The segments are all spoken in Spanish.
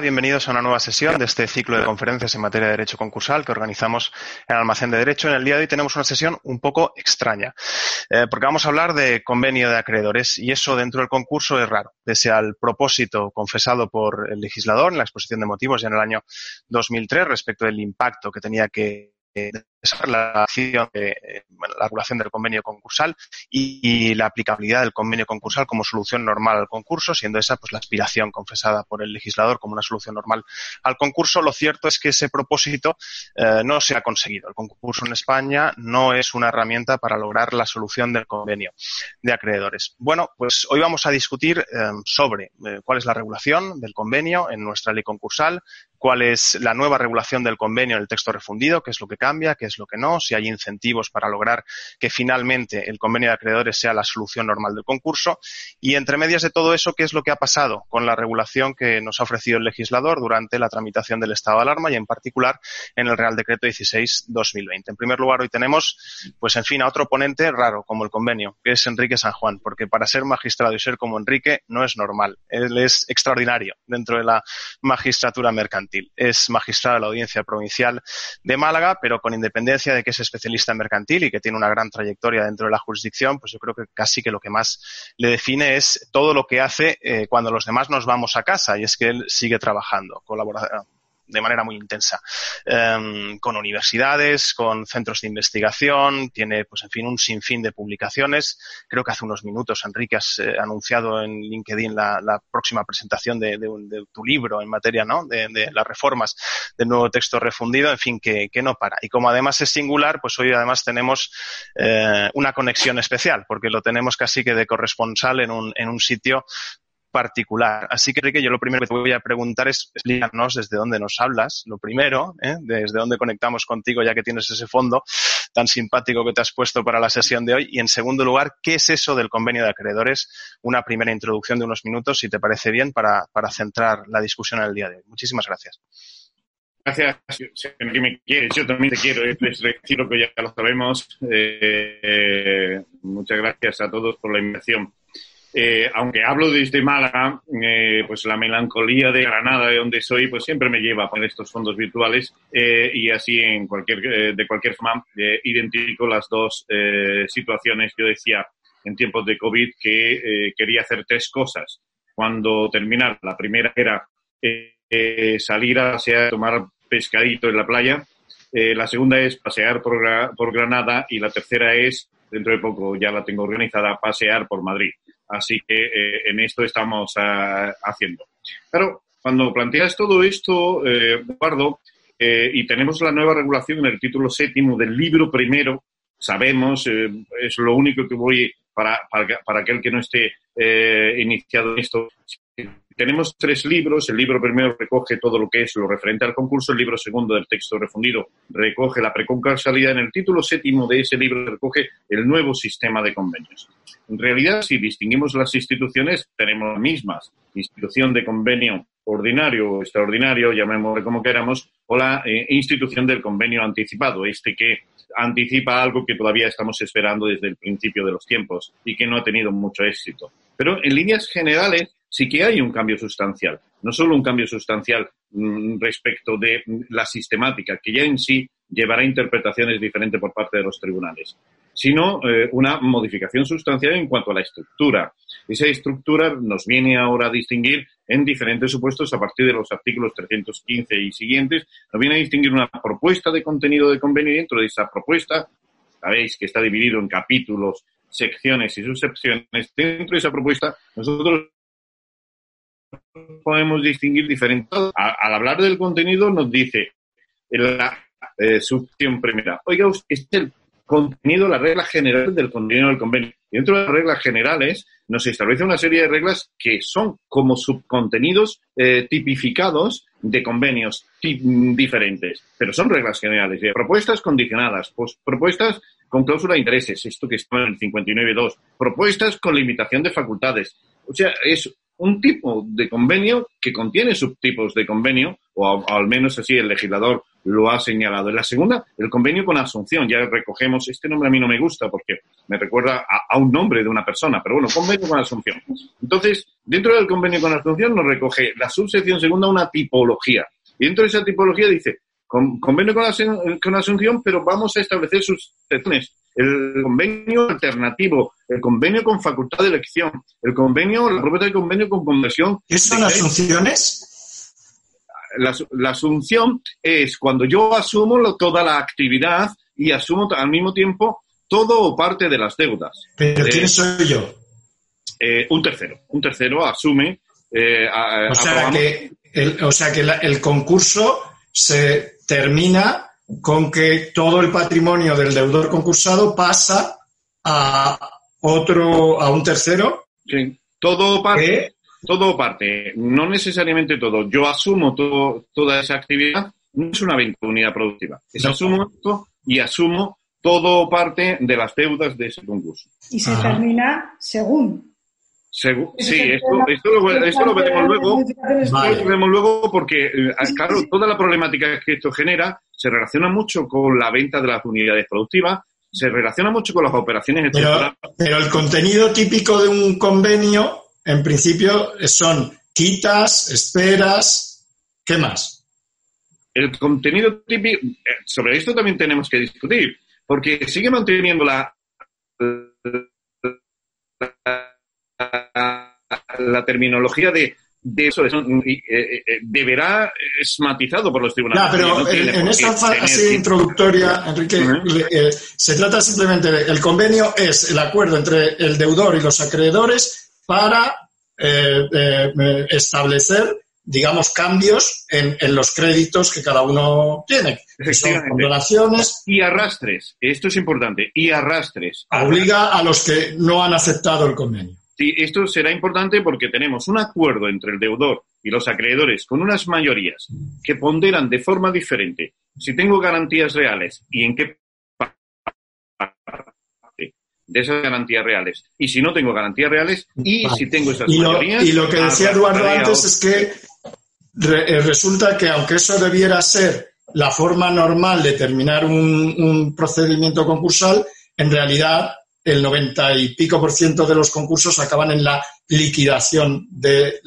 Bienvenidos a una nueva sesión de este ciclo de conferencias en materia de derecho concursal que organizamos en Almacén de Derecho. En el día de hoy tenemos una sesión un poco extraña, eh, porque vamos a hablar de convenio de acreedores y eso dentro del concurso es raro, pese al propósito confesado por el legislador en la exposición de motivos ya en el año 2003 respecto del impacto que tenía que la, acción de, la regulación del convenio concursal y, la aplicabilidad del convenio concursal como solución normal al concurso, siendo esa pues la aspiración confesada por el legislador como una solución normal al concurso. Lo cierto es que ese propósito eh, no se ha conseguido. El concurso en España no es una herramienta para lograr la solución del convenio de acreedores. Bueno, pues hoy vamos a discutir eh, sobre eh, cuál es la regulación del convenio en nuestra ley concursal, cuál es la nueva regulación del convenio en el texto refundido, qué es lo que cambia, qué es lo que no, si hay incentivos para lograr que finalmente el convenio de acreedores sea la solución normal del concurso y entre medias de todo eso, qué es lo que ha pasado con la regulación que nos ha ofrecido el legislador durante la tramitación del estado de alarma y en particular en el Real Decreto 16-2020. En primer lugar, hoy tenemos, pues en fin, a otro ponente raro como el convenio, que es Enrique San Juan, porque para ser magistrado y ser como Enrique no es normal. Él es extraordinario dentro de la magistratura mercantil. Es magistrado de la Audiencia Provincial de Málaga, pero con independencia de que es especialista en mercantil y que tiene una gran trayectoria dentro de la jurisdicción, pues yo creo que casi que lo que más le define es todo lo que hace eh, cuando los demás nos vamos a casa y es que él sigue trabajando, colabora, de manera muy intensa em, con universidades, con centros de investigación, tiene, pues en fin, un sinfín de publicaciones. Creo que hace unos minutos, Enrique, has eh, anunciado en LinkedIn la, próxima presentación de, tu libro en materia ¿no? de, las reformas del nuevo texto refundido, en fin, que, no para. Y como además es singular, pues hoy además tenemos eh, una conexión especial, porque lo tenemos casi que de corresponsal en un, en un sitio particular. Así que, Enrique, yo lo primero que te voy a preguntar es explícanos desde dónde nos hablas, lo primero, ¿eh? desde dónde conectamos contigo, ya que tienes ese fondo tan simpático que te has puesto para la sesión de hoy. Y, en segundo lugar, ¿qué es eso del convenio de acreedores? Una primera introducción de unos minutos, si te parece bien, para, centrar la discusión en el día de hoy. Muchísimas gracias. Gracias, que me quieres. Yo también te quiero. Es decir lo que ya lo sabemos. Eh, muchas gracias a todos por la invitación. Eh, aunque hablo desde Málaga, eh, pues la melancolía de Granada, de donde soy, pues siempre me lleva a poner estos fondos virtuales eh, y así en cualquier, de cualquier forma identifico las dos situaciones. Yo decía en tiempos de COVID que quería hacer tres cosas. Cuando terminar, la primera era salir a pasear, tomar pescadito en la playa. la segunda es pasear por, por Granada y la tercera es, dentro de poco ya la tengo organizada, pasear por Madrid. Así que eh, en esto estamos ah, haciendo. Pero cuando planteas todo esto, eh, Eduardo, eh, y tenemos la nueva regulación en el título séptimo del libro primero, sabemos, es lo único que voy para, para, aquel que no esté iniciado en esto, tenemos tres libros. El libro primero recoge todo lo que es lo referente al concurso. El libro segundo del texto refundido recoge la preconcursalidad. En el título séptimo de ese libro recoge el nuevo sistema de convenios. En realidad, si distinguimos las instituciones, tenemos las mismas. Institución de convenio ordinario o extraordinario, llamémosle como queramos, o la eh, institución del convenio anticipado, este que anticipa algo que todavía estamos esperando desde el principio de los tiempos y que no ha tenido mucho éxito. Pero en líneas generales, sí que hay un cambio sustancial. No solo un cambio sustancial mm, respecto de la sistemática, que ya en sí llevará interpretaciones diferentes por parte de los tribunales, sino eh, una modificación sustancial en cuanto a la estructura. Esa estructura nos viene ahora a distinguir en diferentes supuestos a partir de los artículos 315 y siguientes. Nos viene a distinguir una propuesta de contenido de convenio y dentro de esa propuesta, sabéis que está dividido en capítulos, secciones y subsecciones. Dentro de esa propuesta, nosotros podemos distinguir diferentes. Al hablar del contenido nos dice la eh, subción primera, oiga, este es el contenido, la regla general del contenido del convenio. Y dentro de las reglas generales nos establece una serie de reglas que son como subcontenidos eh, tipificados de convenios diferentes, pero son reglas generales. propuestas condicionadas, pues, propuestas con cláusula de intereses, esto que está en el 59.2, propuestas con limitación de facultades. O sea, es un tipo de convenio que contiene subtipos de convenio, o, al menos así el legislador lo ha señalado. En la segunda, el convenio con Asunción. Ya recogemos, este nombre a mí no me gusta porque me recuerda a, un nombre de una persona, pero bueno, convenio con Asunción. Entonces, dentro del convenio con Asunción nos recoge la subsección segunda una tipología. Y dentro de esa tipología dice, convenio con, con Asunción, pero vamos a establecer sus secciones el convenio alternativo, el convenio con facultad de elección, el convenio, la propuesta de convenio con conversión. ¿Qué son asunciones? La, asunción es cuando yo asumo toda la actividad y asumo al mismo tiempo todo o parte de las deudas. ¿Pero quién soy yo? Eh, un tercero. Un tercero asume. Eh, o, sea que el, o sea que el concurso se termina con que todo el patrimonio del deudor concursado pasa a otro, a un tercero. Sí, todo parte, todo parte, no necesariamente todo. Yo asumo toda esa actividad, no es una venta unidad productiva. Es asumo esto y asumo todo parte de las deudas de ese concurso. Y se termina según sí, esto, lo, veremos luego. Lo veremos luego porque, eh, claro, toda la problemática que esto genera se relaciona mucho con la venta de las unidades productivas, se relaciona mucho con las operaciones pero, pero el contenido típico de un convenio, en principio, son quitas, esperas, ¿qué más? El contenido típico, eh, sobre esto también tenemos que discutir, porque sigue manteniendo la la terminología de, eso eh, eh, deberá es matizado por los tribunales. pero en, esta fase introductoria, Enrique, eh, se trata simplemente de el convenio es el acuerdo entre el deudor y los acreedores para establecer digamos, cambios en, los créditos que cada uno tiene. donaciones. Y arrastres, esto es importante, y arrastres. Obliga a los que no han aceptado el convenio. Sí, esto será importante porque tenemos un acuerdo entre el deudor y los acreedores con unas mayorías que ponderan de forma diferente si tengo garantías reales y en qué parte de esas garantías reales y si no tengo garantías reales y si tengo esas mayorías. Y lo que decía Eduardo antes es que eh, resulta que aunque eso debiera ser la forma normal de terminar un procedimiento concursal, en realidad el 90 y pico por ciento de los concursos acaban en la liquidación del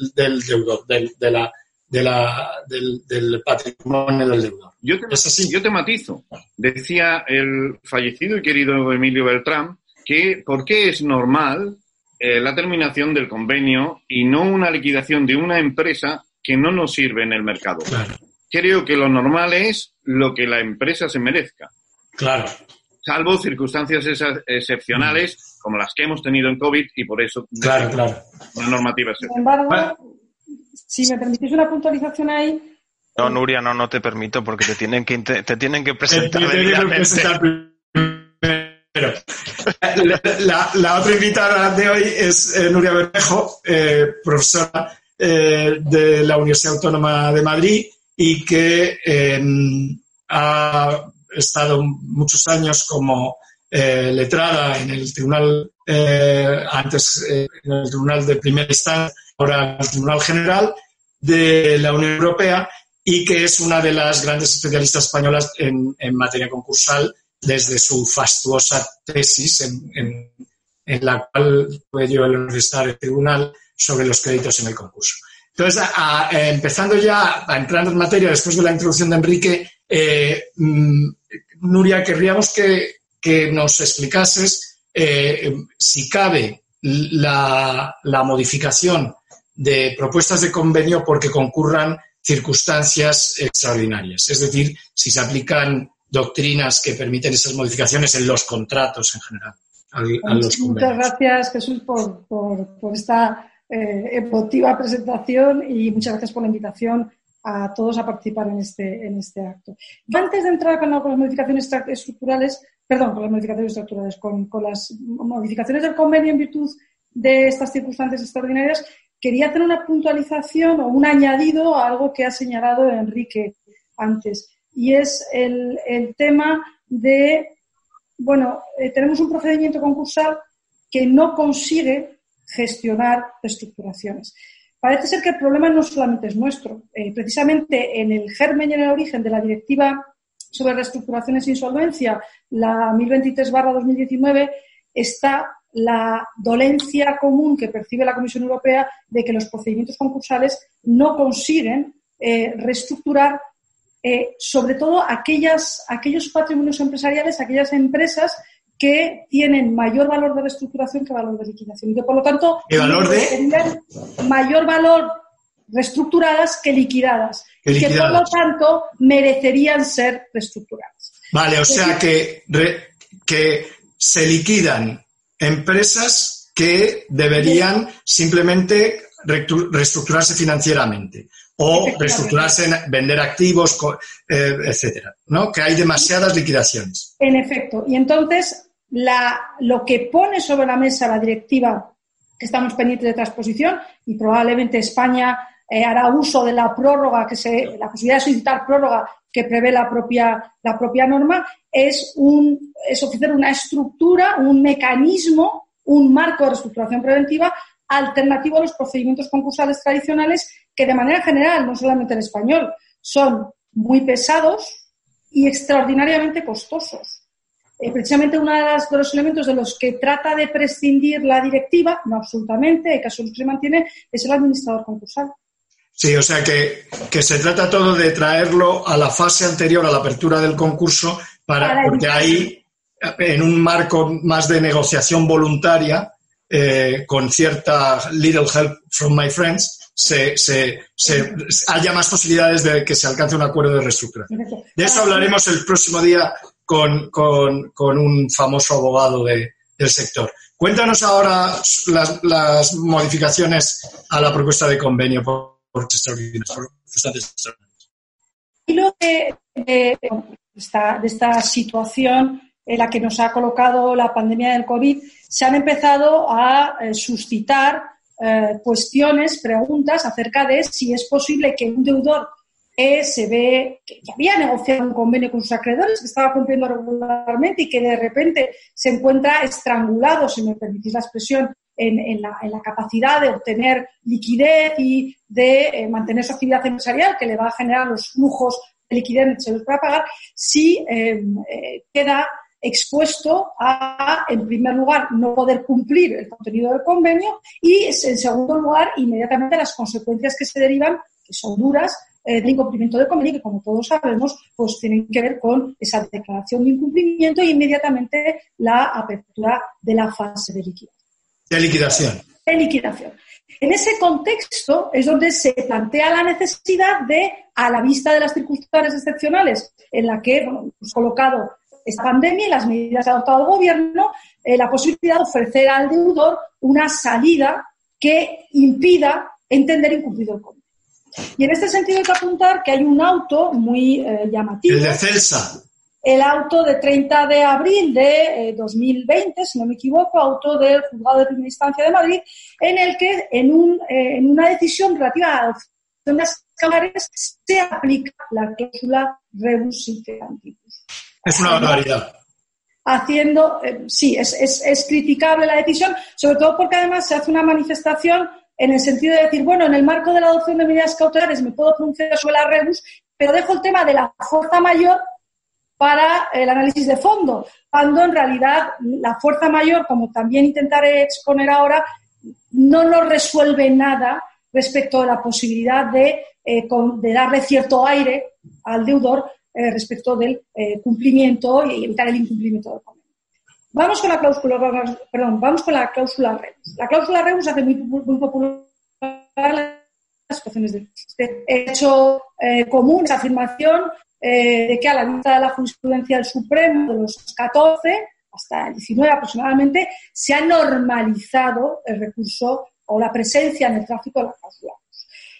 deudor, del, de la, de la, del, patrimonio del deudor. Yo te, ¿Es así? yo te matizo. Decía el fallecido y querido Emilio Beltrán que por qué es normal eh, la terminación del convenio y no una liquidación de una empresa que no nos sirve en el mercado. Creo que lo normal es lo que la empresa se merezca. Claro salvo circunstancias excepcionales como las que hemos tenido en COVID y por eso claro, claro. una normativa Sin embargo, si me permitís una puntualización ahí. No, Nuria, no, no te permito porque te tienen que, te tienen que presentar. la, otra invitada de hoy es eh, Nuria Bermejo, eh, profesora eh, de la Universidad Autónoma de Madrid y que ha estado muchos años como eh, letrada en el tribunal, eh, antes eh, en el tribunal de primera instancia, ahora el tribunal general de la Unión Europea y que es una de las grandes especialistas españolas en, materia concursal desde su fastuosa tesis en, la cual fue yo el estar el tribunal sobre los créditos en el concurso. Entonces, empezando ya a entrar en materia después de la introducción de Enrique, mm, Nuria, querríamos que, nos explicases eh, si cabe la, modificación de propuestas de convenio porque concurran circunstancias extraordinarias. Es decir, si se aplican doctrinas que permiten esas modificaciones en los contratos en general. muchas gracias, Jesús, por, esta eh, emotiva presentación y muchas gracias por la invitación a todos a participar en este, en este acto. Antes de entrar con las modificaciones estructurales, perdón, con las modificaciones estructurales, con, las modificaciones del convenio en virtud de estas circunstancias extraordinarias, quería hacer una puntualización o un añadido a algo que ha señalado Enrique antes, y es el, tema de, bueno, eh, tenemos un procedimiento concursal que no consigue gestionar reestructuraciones. Parece ser que el problema no solamente es nuestro. Eh, precisamente en el germen y en el origen de la directiva sobre reestructuraciones e insolvencia, la 1023-2019, está la dolencia común que percibe la Comisión Europea de que los procedimientos concursales no consiguen eh, reestructurar eh, sobre todo aquellos patrimonios empresariales, aquellas empresas que tienen mayor valor de reestructuración que valor de liquidación y que por lo tanto valor mayor valor reestructuradas que liquidadas, y que por lo tanto merecerían ser reestructuradas. Vale, o sea que, que se liquidan empresas que deberían simplemente reestructurarse financieramente o reestructurarse, vender activos, eh, etcétera, ¿no? Que hay demasiadas liquidaciones. En efecto. Y entonces, la, lo que pone sobre la mesa la directiva que estamos pendientes de transposición y probablemente España eh, hará uso de la prórroga, que se, la posibilidad de solicitar prórroga que prevé la propia, la propia norma, es, un, es ofrecer una estructura, un mecanismo, un marco de reestructuración preventiva alternativo a los procedimientos concursales tradicionales que de manera general, no solamente en español, son muy pesados y extraordinariamente costosos. Eh, precisamente uno de, de, los elementos de los que trata de prescindir la directiva, no absolutamente, el caso que se mantiene, es el administrador concursal. Sí, o sea que, se trata todo de traerlo a la fase anterior a la apertura del concurso, para, porque ahí, en un marco más de negociación voluntaria, eh, con cierta little help from my friends, se, se, haya más posibilidades de que se alcance un acuerdo de reestructuración. De eso hablaremos el próximo día con, un famoso abogado del sector. Cuéntanos ahora las, las, modificaciones a la propuesta de convenio y lo de, de, esta, de esta situación en la que nos ha colocado la pandemia del COVID, se han empezado a eh, suscitar eh, cuestiones, preguntas acerca de si es posible que un deudor se ve que, había negociado un convenio con sus acreedores, que estaba cumpliendo regularmente y que de repente se encuentra estrangulado, si me permitís la expresión, en, la, capacidad de obtener liquidez y de eh, mantener su actividad empresarial, que le va a generar los flujos de liquidez necesarios para pagar, si em, eh, queda expuesto a, en primer lugar, no poder cumplir el contenido del convenio y, en segundo lugar, inmediatamente las consecuencias que se derivan, que son duras, eh, del incumplimiento del convenio, que como todos sabemos, pues tienen que ver con esa declaración de incumplimiento y inmediatamente la apertura de la fase de liquidación. De liquidación. De liquidación. En ese contexto es donde se plantea la necesidad de, a la vista de las circunstancias excepcionales en las que bueno, hemos colocado esta pandemia y las medidas que ha adoptado el gobierno, eh, la posibilidad de ofrecer al deudor una salida que impida entender incumplido el. Y en este sentido hay que apuntar que hay un auto muy eh, llamativo. El de Celsa el auto de 30 de abril de 2020, eh, si no me equivoco, auto del juzgado de primera instancia de Madrid, en el que en, un, eh, en una decisión relativa a la de las cámaras se aplica la cláusula rebus Es una barbaridad. Haciendo, eh, sí, es, es, es criticable la decisión, sobre todo porque además se hace una manifestación en el sentido de decir, bueno, en el marco de la adopción de medidas cautelares me puedo pronunciar sobre la rebus, pero dejo el tema de la fuerza mayor para el análisis de fondo, cuando en realidad la fuerza mayor, como también intentaré exponer ahora, no nos resuelve nada respecto a la posibilidad de, eh, de darle cierto aire al deudor eh, respecto del eh, cumplimiento y evitar el incumplimiento del convenio. Vamos con la cláusula, perdón, vamos con la cláusula rebus. La cláusula rebus hace muy, muy popular las situaciones de este hecho común, esa afirmación eh, de que a la vista de la jurisprudencia del Supremo de los 14 hasta el 19 aproximadamente, se ha normalizado el recurso o la presencia en el tráfico de la cláusula.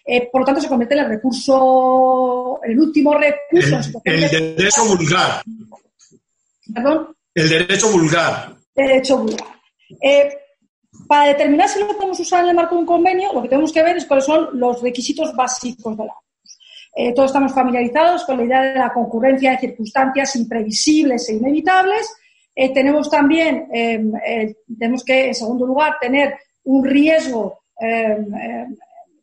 Eh, por lo tanto, se convierte en el recurso, el último recurso. El, el derecho vulgar. Perdón. El derecho vulgar. Derecho vulgar. Eh, para determinar si lo podemos usar en el marco de un convenio, lo que tenemos que ver es cuáles son los requisitos básicos de la eh, todos estamos familiarizados con la idea de la concurrencia de circunstancias imprevisibles e inevitables. Eh, tenemos también, eh, tenemos que, en segundo lugar, tener un riesgo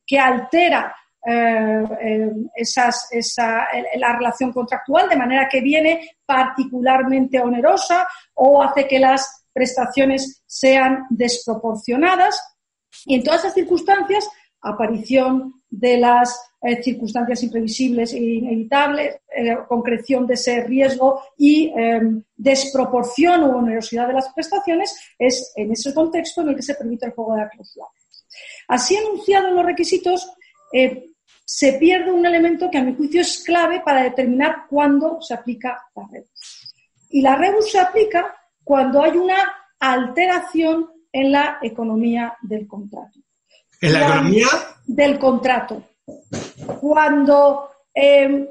que altera esas, esa, la relación contractual, de manera que viene particularmente onerosa o hace que las prestaciones sean desproporcionadas. Y en todas esas circunstancias, aparición de las eh, circunstancias imprevisibles e inevitables, eh, concreción de ese riesgo y em, desproporción o onerosidad de las prestaciones, es en ese contexto en el que se permite el juego de la cláusula. Así enunciados los requisitos, eh, se pierde un elemento que a mi juicio es clave para determinar cuándo se aplica la rebus. Y la rebus se aplica cuando hay una alteración en la economía del contrato. ¿En la economía? Del contrato. Cuando em,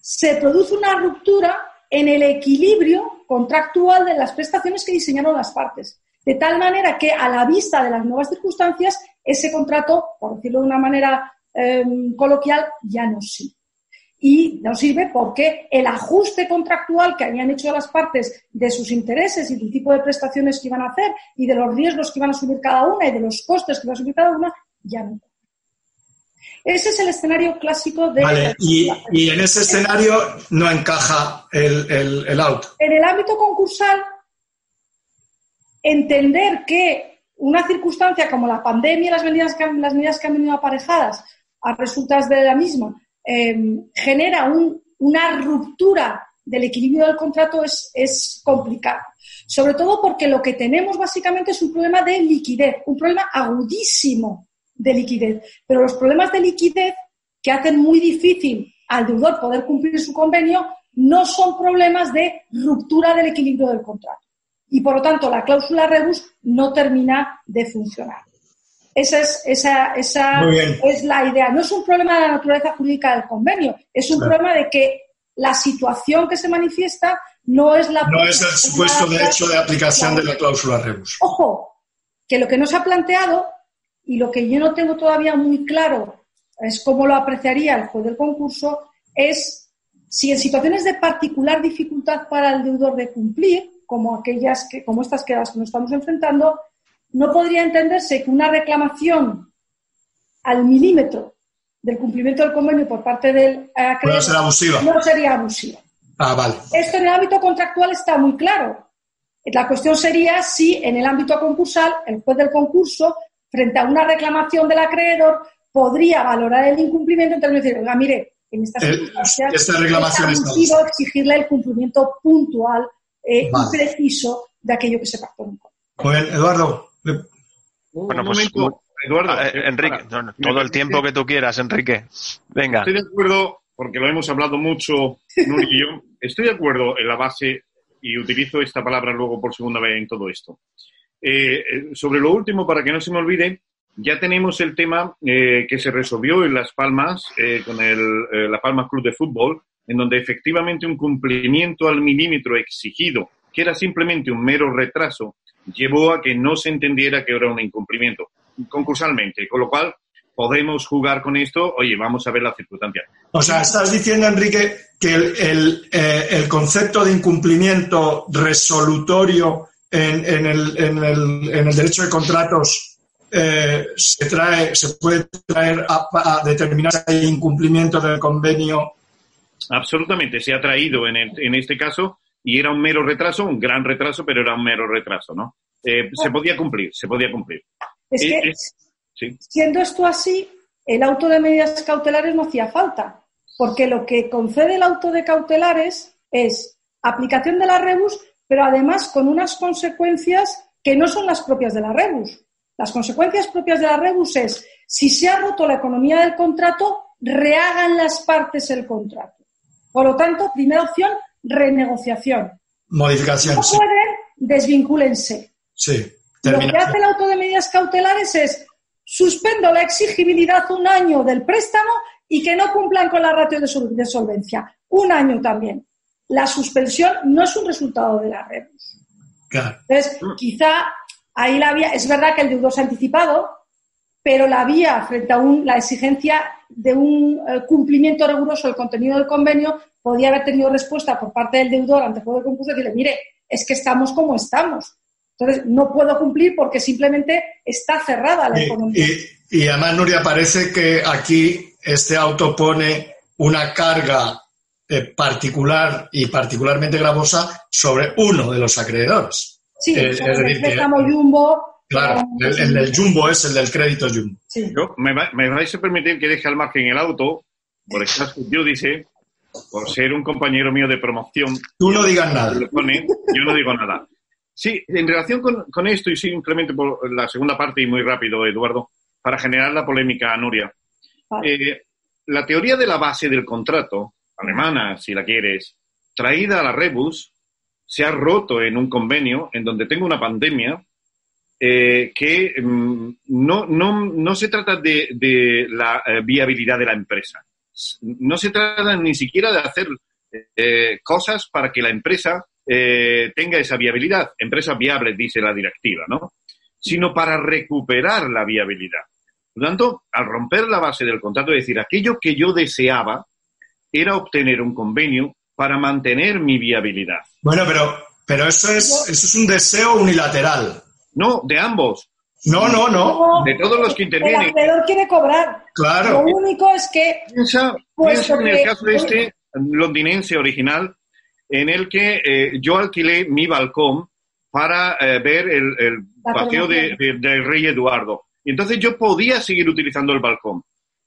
se produce una ruptura en el equilibrio contractual de las prestaciones que diseñaron las partes. De tal manera que a la vista de las nuevas circunstancias, ese contrato, por decirlo de una manera em, coloquial, ya no sirve y no sirve porque el ajuste contractual que habían hecho las partes de sus intereses y del tipo de prestaciones que iban a hacer y de los riesgos que iban a asumir cada una y de los costes que iba a asumir cada una, ya no. Ese es el escenario clásico de... Vale, y, en ese escenario no encaja el, el, el auto. En el ámbito concursal, entender que una circunstancia como la pandemia y las medidas que, las medidas que han venido aparejadas a resultas de la misma Em, genera una ruptura del equilibrio del contrato es, es complicado. Sobre todo porque lo que tenemos básicamente es un problema de liquidez, un problema agudísimo de liquidez. Pero los problemas de liquidez que hacen muy difícil al deudor poder cumplir su convenio no son problemas de ruptura del equilibrio del contrato. Y por lo tanto, la cláusula rebus no termina de funcionar. Esa es, esa, esa es la idea. No es un problema de la naturaleza jurídica del convenio, es un problema de que la situación que se manifiesta no es la... No es el supuesto derecho de aplicación de la cláusula rebus. Ojo, que lo que no se ha planteado y lo que yo no tengo todavía muy claro es cómo lo apreciaría el juez del concurso, es si en situaciones de particular dificultad para el deudor de cumplir, como aquellas que, como estas que las que nos estamos enfrentando, no podría entenderse que una reclamación al milímetro del cumplimiento del convenio por parte del acreedor no sería abusiva. Ah, vale. Esto en el ámbito contractual está muy claro. La cuestión sería si en el ámbito concursal el juez del concurso, frente a una reclamación del acreedor, podría valorar el incumplimiento en términos de decir, oiga, mire, en estas circunstancias esta reclamación es abusivo exigirle el cumplimiento puntual eh, y preciso de aquello que se pactó Muy bien, Eduardo. Bueno, pues Eduardo, ah, eh, Enrique, todo el tiempo que tú quieras, Enrique. Venga. Estoy de acuerdo, porque lo hemos hablado mucho, Nuri y yo. Estoy de acuerdo en la base, y utilizo esta palabra luego por segunda vez en todo esto. Eh, eh, sobre lo último, para que no se me olvide, ya tenemos el tema que se resolvió en Las Palmas, con el La Palmas Club de Fútbol, en donde efectivamente un cumplimiento al milímetro exigido, que era simplemente un mero retraso, llevó a que no se entendiera que era un incumplimiento concursalmente, con lo cual podemos jugar con esto, oye, vamos a ver la circunstancia. O sea, estás diciendo, Enrique, que el, eh, concepto de incumplimiento resolutorio en, el, derecho de contratos eh, se, trae, se puede traer a, a, determinar si hay incumplimiento del convenio. Absolutamente, se ha traído en este caso y era un mero retraso, un gran retraso, pero era un mero retraso, ¿no? Eh, se podía cumplir, se podía cumplir. Es que, siendo esto así, el auto de medidas cautelares no hacía falta, porque lo que concede el auto de cautelares es aplicación de la rebus, pero además con unas consecuencias que no son las propias de la rebus. Las consecuencias propias de la rebus es, si se ha roto la economía del contrato, rehagan las partes el contrato. Por lo tanto, primera opción, renegociación. Modificación. No pueden, desvincúlense. Sí. Lo que hace el auto de medidas cautelares es suspendo la exigibilidad un año del préstamo y que no cumplan con la ratio de solvencia. Un año también. la suspensión no es un resultado de la rebus. Entonces, quizá ahí la vía, es verdad que el deudor se ha anticipado, pero la vía frente a la exigencia de un eh, cumplimiento riguroso del contenido del convenio podía haber tenido respuesta por parte del deudor ante el juego de concurso y decirle, mire, es que estamos como estamos. Entonces, no puedo cumplir porque simplemente está cerrada la economía. Y, y, además, Nuria, parece que aquí este auto pone una carga eh, particular y particularmente gravosa sobre uno de los acreedores. Sí, eh, el préstamo Jumbo. Claro, el, del Jumbo es el del crédito Jumbo. me, vais a permitir que deje al margen el auto, por eso yo dice, por ser un compañero mío de promoción. Tú no digas nada. yo no digo nada. Sí, en relación con, esto, y simplemente por la segunda parte, y muy rápido, Eduardo, para generar la polémica, Nuria. Eh, la teoría de la base del contrato, alemana, si la quieres, traída a la Rebus, se ha roto en un convenio en donde tengo una pandemia eh, que mm, no, no, no, se trata de, la eh, viabilidad de la empresa. No se trata ni siquiera de hacer cosas para que la empresa eh, tenga esa viabilidad. Empresas viables, dice la directiva, ¿no? Sino para recuperar la viabilidad. Por lo tanto, al romper la base del contrato, es decir, aquello que yo deseaba era obtener un convenio para mantener mi viabilidad. Bueno, pero, pero eso, es, eso es un deseo unilateral. No, de ambos. No, no, no. De todos los que intervienen. El acreedor quiere cobrar. Claro. Lo único es que. Piensa, piensa en el caso de este londinense original en el que eh, yo alquilé mi balcón para eh, ver el, el paseo de, del rey Eduardo. Y entonces yo podía seguir utilizando el balcón,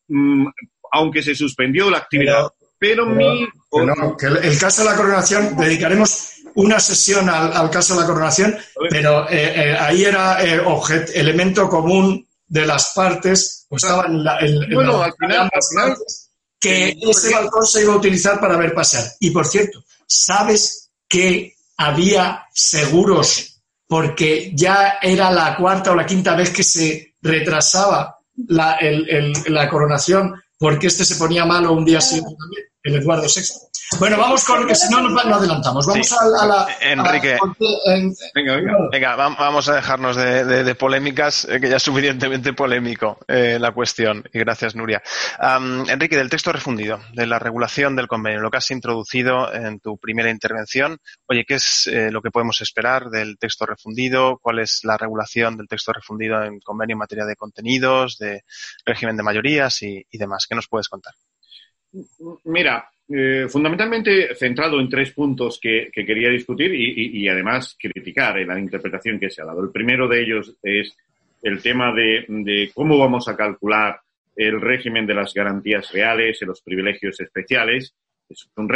mm, aunque se suspendió la actividad. Pero, mi... el, caso de la coronación, dedicaremos una sesión al, caso de la coronación, pero eh, ahí era elemento común de las partes, pues estaba en la, bueno, al final, que ese balcón se iba a utilizar para ver pasar. Y por cierto, ¿sabes que había seguros porque ya era la cuarta o la quinta vez que se retrasaba la, la coronación porque este se ponía malo un día siguiente el Eduardo VI? Bueno, vamos con que si no nos adelantamos. Vamos a, la. Enrique. venga, vamos a dejarnos de, polémicas, eh, que ya es suficientemente polémico eh, la cuestión. Y gracias, Nuria. Enrique, del texto refundido, de la regulación del convenio, lo que has introducido en tu primera intervención. Oye, ¿qué es eh, lo que podemos esperar del texto refundido? ¿Cuál es la regulación del texto refundido en convenio en materia de contenidos, de régimen de mayorías y demás? ¿Qué nos puedes contar? Mira, eh, fundamentalmente centrado en tres puntos que, quería discutir y, además criticar en la interpretación que se ha dado. El primero de ellos es el tema de, cómo vamos a calcular el régimen de las garantías reales y los privilegios especiales. Es un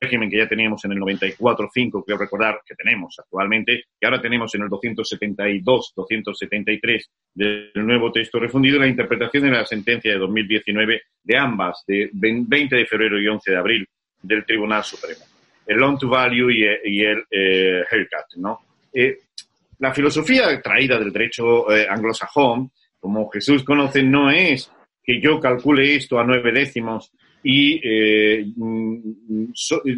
régimen que ya teníamos en el 94.5, creo recordar que tenemos actualmente, que ahora tenemos en el 272, 273 del nuevo texto refundido, la interpretación de la sentencia de 2019 de ambas, de 20 de febrero y 11 de abril del Tribunal Supremo. El loan to value y, el eh, haircut, ¿no? Eh, la filosofía traída del derecho eh, anglosajón, como Jesús conoce, no es que yo calcule esto a nueve décimos y eh, mm,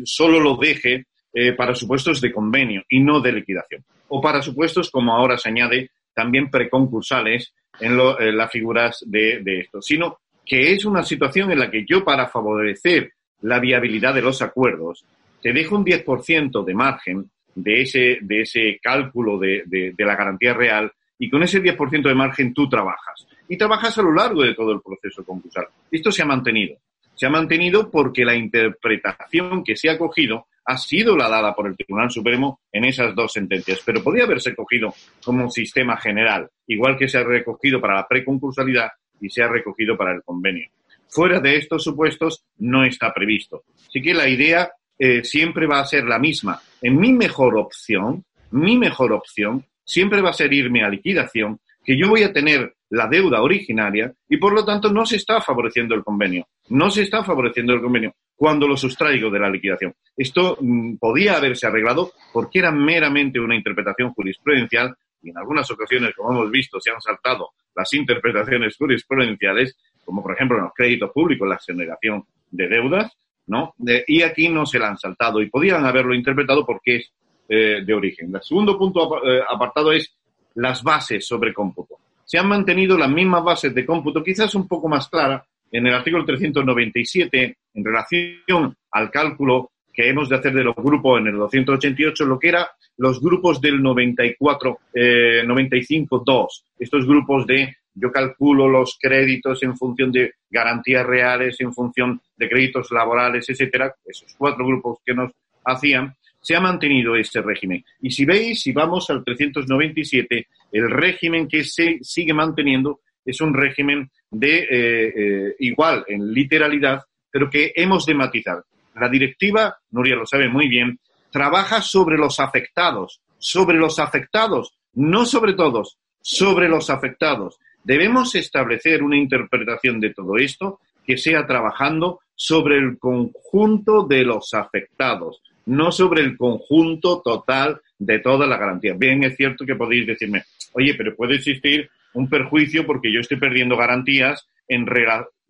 solo lo deje eh, para supuestos de convenio y no de liquidación. O para supuestos, como ahora se añade, también preconcursales en, las figuras de, esto, sino que es una situación en la que yo, para favorecer la viabilidad de los acuerdos, te dejo un 10% de margen de ese, de ese cálculo de, de, la garantía real y con ese 10% de margen tú trabajas. Y trabajas a lo largo de todo el proceso concursal. Esto se ha mantenido se ha mantenido porque la interpretación que se ha cogido ha sido la dada por el Tribunal Supremo en esas dos sentencias, pero podría haberse cogido como sistema general, igual que se ha recogido para la preconcursalidad y se ha recogido para el convenio. Fuera de estos supuestos no está previsto. Así que la idea eh, siempre va a ser la misma. En mi mejor opción, mi mejor opción siempre va a ser irme a liquidación, que yo voy a tener la deuda originaria y por lo tanto no se está favoreciendo el convenio. No se está favoreciendo el convenio cuando lo sustraigo de la liquidación. Esto mm, podía haberse arreglado porque era meramente una interpretación jurisprudencial y en algunas ocasiones, como hemos visto, se han saltado las interpretaciones jurisprudenciales, como por ejemplo en los créditos públicos, la exoneración de deudas, ¿no? y aquí no se la han saltado y podían haberlo interpretado porque es eh, de origen. El segundo punto eh, apartado es las bases sobre cómputo. Se han mantenido las mismas bases de cómputo, quizás un poco más clara, en el artículo 397, en relación al cálculo que hemos de hacer de los grupos en el 288, lo que era los grupos del 94, eh, 95-2, estos grupos de yo calculo los créditos en función de garantías reales, en función de créditos laborales, etcétera, esos cuatro grupos que nos hacían, se ha mantenido este régimen. Y si veis, si vamos al 397, el régimen que se sigue manteniendo es un régimen de eh, eh, igual en literalidad, pero que hemos de matizar. La directiva, Nuria lo sabe muy bien, trabaja sobre los afectados, sobre los afectados, no sobre todos, sobre los afectados. Debemos establecer una interpretación de todo esto que sea trabajando sobre el conjunto de los afectados, no sobre el conjunto total de toda la garantía. Bien, es cierto que podéis decirme, oye, pero puede existir un perjuicio porque yo estoy perdiendo garantías en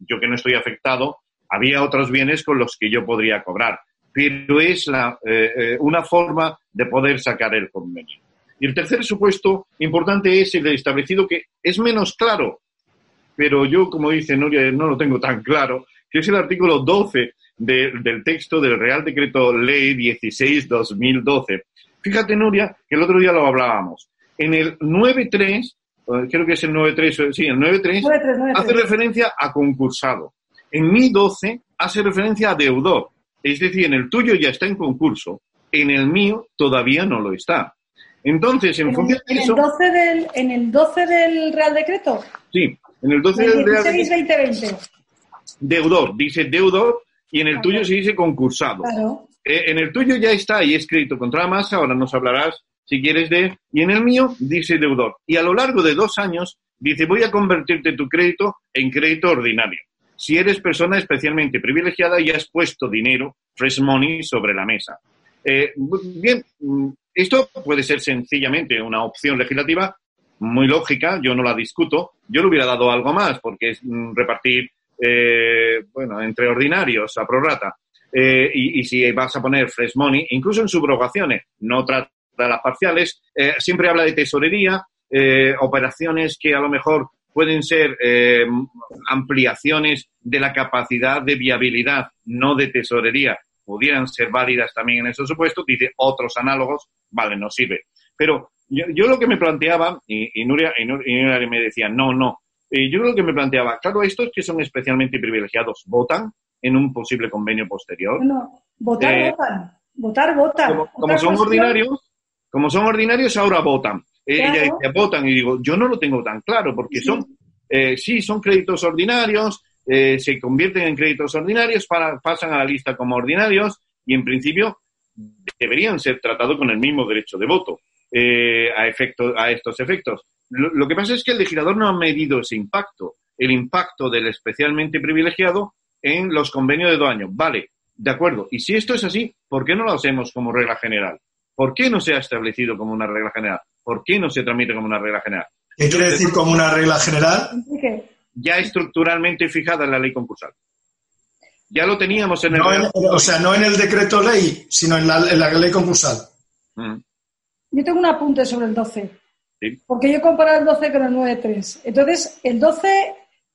yo que no estoy afectado, había otros bienes con los que yo podría cobrar. Pero es la, eh, eh, una forma de poder sacar el convenio. Y el tercer supuesto importante es el establecido que es menos claro, pero yo, como dice Nuria, no lo tengo tan claro, que es el artículo 12 del texto del Real Decreto Ley 16-2012. Fíjate, Nuria, que el otro día lo hablábamos. En el 9.3, eh, creo que es el 9.3, sí, el 9.3, hace referencia a concursado. En mi 12 hace referencia a deudor. Es decir, en el tuyo ya está en concurso, en el mío todavía no lo está. Entonces, en, función de eso... El 12 del, ¿En el 12 del Real Decreto? Sí, en el 12 del Real Decreto. Deudor, dice deudor, y en el tuyo se dice concursado. Claro. Eh, en el tuyo ya está ahí escrito contra la masa, ahora nos hablarás si quieres de... Y en el mío dice deudor. Y a lo largo de dos años dice voy a convertirte tu crédito en crédito ordinario. Si eres persona especialmente privilegiada y has puesto dinero, fresh money, sobre la mesa. Eh, bien, mm, esto puede ser sencillamente una opción legislativa muy lógica, yo no la discuto. Yo le hubiera dado algo más, porque es mm, repartir, eh, bueno, entre ordinarios a prorata. Eh, y, si vas a poner fresh money, incluso en subrogaciones, no trata de las parciales, eh, siempre habla de tesorería, operaciones que a lo mejor pueden ser ampliaciones de la capacidad de viabilidad, no de tesorería pudieran ser válidas también en esos supuestos, dice otros análogos, vale, no sirve. Pero yo, lo que me planteaba, y, Nuria, y, Nuria, me decía, no, no, eh, yo lo que me planteaba, claro, estos que son especialmente privilegiados, ¿votan en un posible convenio posterior? No, votar, eh, votan. Votar, votan. Como, son ordinarios, como son ordinarios, ahora votan. Eh, ella dice, votan, y digo, yo no lo tengo tan claro, porque son, sí, son créditos ordinarios, eh, se convierten en créditos ordinarios, para, pasan a la lista como ordinarios y en principio deberían ser tratados con el mismo derecho de voto eh, a, efecto, a estos efectos. Lo, que pasa es que el legislador no ha medido ese impacto, el impacto del especialmente privilegiado en los convenios de dos años. Vale, de acuerdo. Y si esto es así, ¿por qué no lo hacemos como regla general? ¿Por qué no se ha establecido como una regla general? ¿Por qué no se tramite como una regla general? ¿Qué quiere decir como una regla general? ya estructuralmente fijada en la ley concursal. Ya lo teníamos en el... o sea, no en el decreto ley, sino en la, ley concursal. Mm. Yo tengo un apunte sobre el 12. Porque yo he comparado el 12 con el 9.3. Entonces, el 12,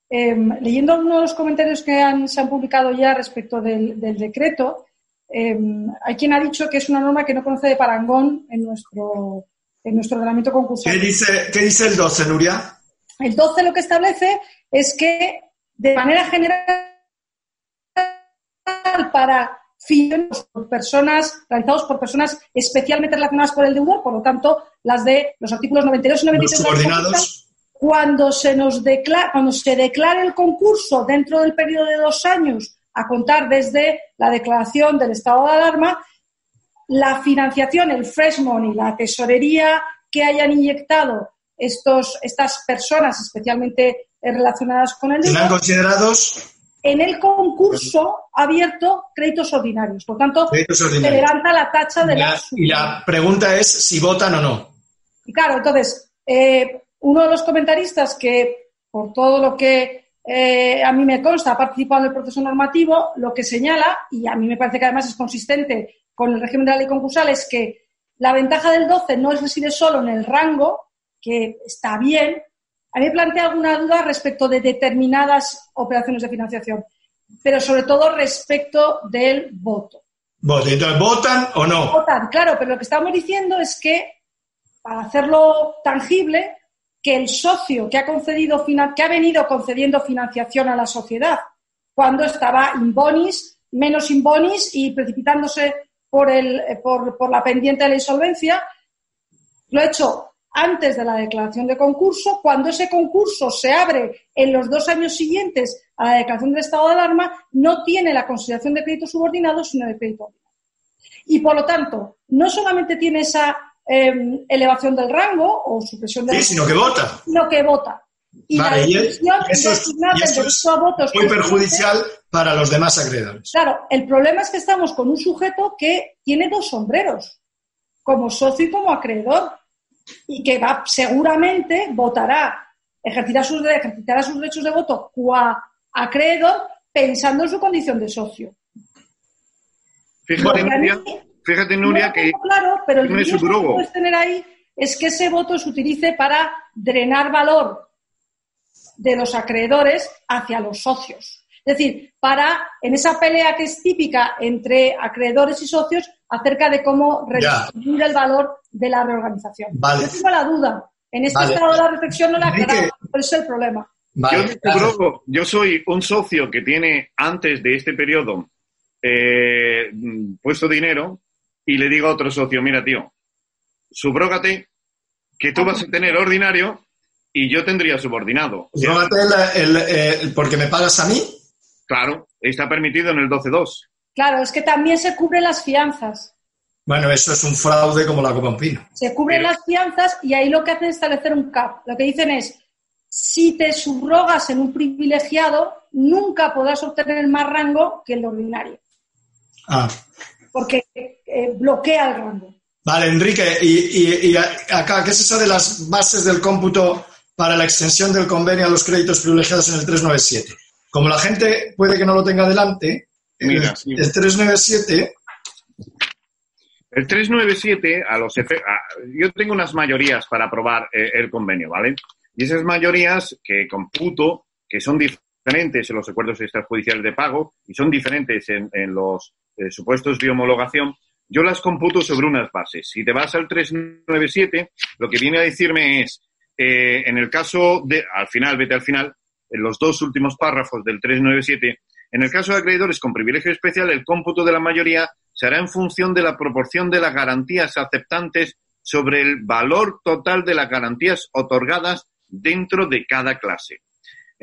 em, leyendo algunos de los comentarios que se han publicado ya respecto del, decreto, em, hay quien ha dicho que es una norma que no conoce de parangón en nuestro, en nuestro ordenamiento concursal. ¿Qué dice, ¿Qué dice el 12, Nuria? El 12 lo que establece es que, de manera general, para fines por personas, realizados por personas especialmente relacionadas con el deudor, por lo tanto, las de los artículos 92 y 93 cuando se nos declara, cuando se declare el concurso dentro del periodo de dos años a contar desde la declaración del estado de alarma, la financiación, el fresh money, la tesorería que hayan inyectado estos, estas personas especialmente relacionadas con el dinero. ¿Serán considerados? En el concurso abierto créditos ordinarios. Por tanto, se levanta la tacha de la, Y la pregunta es si votan o no. Y claro, entonces, eh, uno de los comentaristas que, por todo lo que eh, a mí me consta, ha participado en el proceso normativo, lo que señala, y a mí me parece que además es consistente con el régimen de la ley concursal, es que la ventaja del 12 no reside solo en el rango, que está bien. A mí me plantea alguna duda respecto de determinadas operaciones de financiación, pero sobre todo respecto del voto. Entonces, ¿votan o no? Votan, claro, pero lo que estamos diciendo es que, para hacerlo tangible, que el socio que ha concedido que ha venido concediendo financiación a la sociedad cuando estaba in bonis, menos in bonis y precipitándose por, el, por, por la pendiente de la insolvencia, lo ha hecho antes de la declaración de concurso. Cuando ese concurso se abre en los dos años siguientes a la declaración del estado de alarma, no tiene la consideración de crédito subordinado, sino de crédito. Y por lo tanto, no solamente tiene esa Em, elevación del rango o supresión del sí, sino que vota. Sino que vota. Y la decisión eso es, muy perjudicial para los demás acreedores. Claro, el problema es que estamos con un sujeto que tiene dos sombreros, como socio y como acreedor, y que va seguramente votará, ejercerá sus, ejercitará sus derechos de voto qua acreedor pensando en su condición de socio. Fíjate, Fíjate, Nuria, que. Claro, pero el riesgo que puedes tener ahí es que ese voto se utilice para drenar valor de los acreedores hacia los socios. Es decir, para, en esa pelea que es típica entre acreedores y socios acerca de cómo redistribuir el valor de la reorganización. Vale. Yo tengo la duda. En este estado de la reflexión no la aclaramos, pero ese es el problema. yo, yo soy un socio que tiene antes de este periodo eh, puesto dinero y le digo a otro socio, mira, tío, subrógate que tú vas a tener ordinario y yo tendría subordinado. Subrógate el, porque me pagas a mí. Claro, está permitido en el 12.2. Claro, es que también se cubren las fianzas. Bueno, eso es un fraude como la Copa Pino. Se cubren las fianzas y ahí lo que hacen es establecer un cap. Lo que dicen es, si te subrogas en un privilegiado, nunca podrás obtener más rango que el ordinario. Ah, porque eh, bloquea el rango. Vale, Enrique, y, acá, ¿qué es eso de las bases del cómputo para la extensión del convenio a los créditos privilegiados en el 397? Como la gente puede que no lo tenga delante, el, 397 el 397, a los yo tengo unas mayorías para aprobar eh, el convenio, ¿vale? Y esas mayorías que computo, que son diferentes en los acuerdos extrajudiciales de pago y son diferentes en los eh, supuestos de homologación, yo las computo sobre unas bases. Si te vas al 397, lo que viene a decirme es, eh, en el caso de, al final, vete al final, en los dos últimos párrafos del 397, en el caso de acreedores con privilegio especial, el cómputo de la mayoría se hará en función de la proporción de las garantías aceptantes sobre el valor total de las garantías otorgadas dentro de cada clase.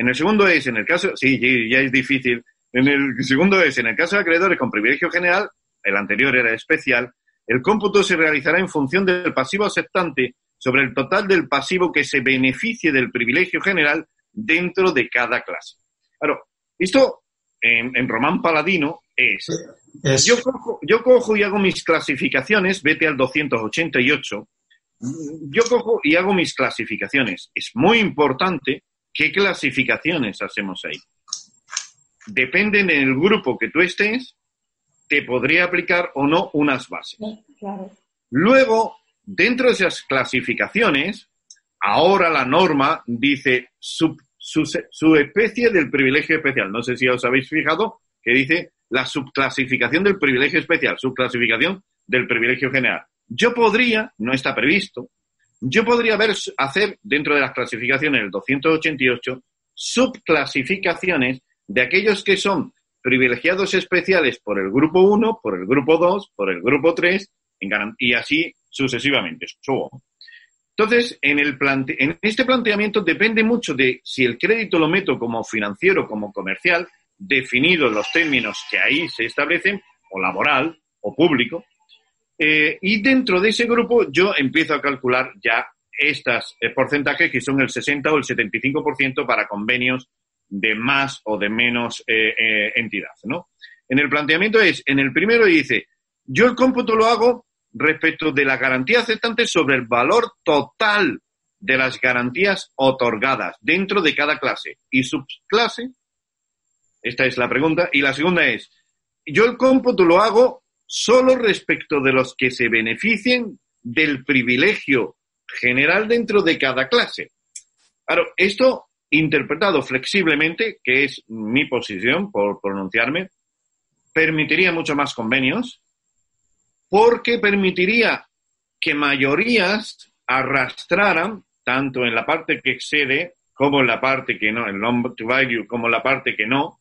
En el segundo es, en el caso, sí, ya es difícil, en el segundo es, en el caso de acreedores con privilegio general, el anterior era especial, el cómputo se realizará en función del pasivo aceptante sobre el total del pasivo que se beneficie del privilegio general dentro de cada clase. Claro, esto en, Román Paladino es, Yo, cojo, yo cojo y hago mis clasificaciones, vete al 288, yo cojo y hago mis clasificaciones. Es muy importante qué clasificaciones hacemos ahí depende del grupo que tú estés, te podría aplicar o no unas bases. Luego, dentro de esas clasificaciones, ahora la norma dice su, especie del privilegio especial. No sé si os habéis fijado que dice la subclasificación del privilegio especial, subclasificación del privilegio general. Yo podría, no está previsto, yo podría ver, hacer dentro de las clasificaciones del 288 subclasificaciones de aquellos que son privilegiados especiales por el grupo 1, por el grupo 2, por el grupo 3, y así sucesivamente. Entonces, en, en este planteamiento depende mucho de si el crédito lo meto como financiero, como comercial, definidos los términos que ahí se establecen, o laboral, o público, eh, y dentro de ese grupo yo empiezo a calcular ya estos eh, porcentajes que son el 60 o el 75% para convenios de más o de menos eh, eh, entidad, ¿no? En el planteamiento es, en el primero dice, yo el cómputo lo hago respecto de la garantía aceptante sobre el valor total de las garantías otorgadas dentro de cada clase y subclase. Esta es la pregunta. Y la segunda es, yo el cómputo lo hago solo respecto de los que se beneficien del privilegio general dentro de cada clase. Claro, esto interpretado flexiblemente, que es mi posición por pronunciarme, permitiría mucho más convenios, porque permitiría que mayorías arrastraran, tanto en la parte que excede como en la parte que no, el number to value como la parte que no,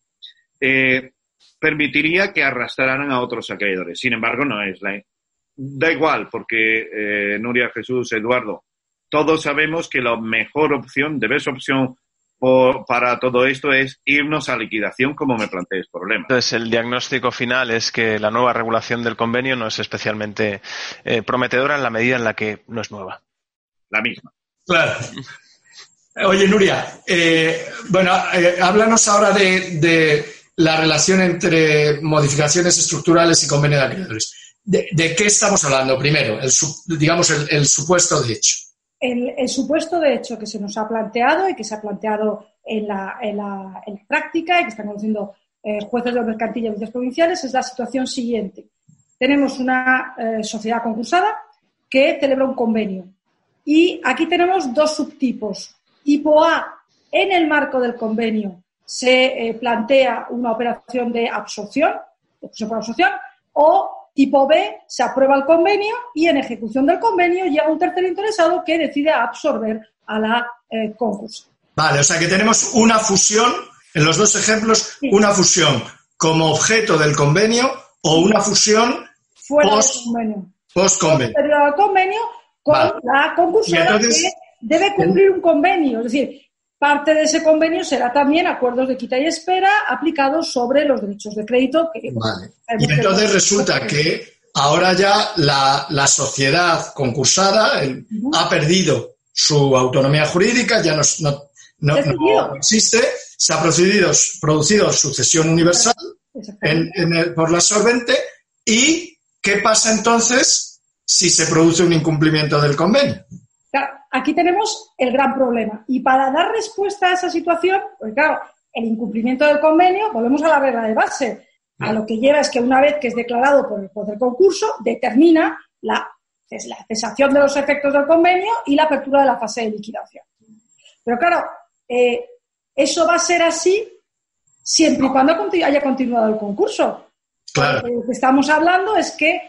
eh, permitiría que arrastraran a otros acreedores. Sin embargo, no es la. Da igual, porque eh, Nuria, Jesús, Eduardo, todos sabemos que la mejor opción, de best opción para todo esto es irnos a liquidación como me planteé el problema. Entonces, el diagnóstico final es que la nueva regulación del convenio no es especialmente eh, prometedora en la medida en la que no es nueva. La misma. Claro. Oye, Nuria, eh, bueno, eh, háblanos ahora de, la relación entre modificaciones estructurales y convenio de acreedores. ¿De, qué estamos hablando primero? El, digamos, el supuesto de hecho. El, supuesto de hecho que se nos ha planteado y que se ha planteado en la, práctica y que están conociendo eh, jueces de mercantil y audiencias provinciales es la situación siguiente. Tenemos una eh, sociedad concursada que celebra un convenio y aquí tenemos dos subtipos. Tipo A, en el marco del convenio se eh, plantea una operación de absorción, de por absorción, o Tipo B, se aprueba el convenio y en ejecución del convenio llega un tercer interesado que decide absorber a la eh, concurso. Vale, o sea que tenemos una fusión, en los dos ejemplos, una fusión como objeto del convenio o una fusión fuera del convenio. Post convenio. convenio con la concursora que debe cumplir un convenio. Es decir, Parte de ese convenio será también acuerdos de quita y espera aplicados sobre los derechos de crédito. vale. Y entonces resulta que ahora ya la, sociedad concursada ha perdido su autonomía jurídica, ya no, existe, se ha producido, producido sucesión universal por la solvente y ¿qué pasa entonces si se produce un incumplimiento del convenio? Aquí tenemos el gran problema. Y para dar respuesta a esa situación, pues claro, el incumplimiento del convenio, volvemos a la regla de base. A lo que lleva es que una vez que es declarado por el poder concurso, determina la, la cesación de los efectos del convenio y la apertura de la fase de liquidación. Pero claro, eh, eso va a ser así siempre y cuando haya continuado el concurso. Claro. Lo que estamos hablando es que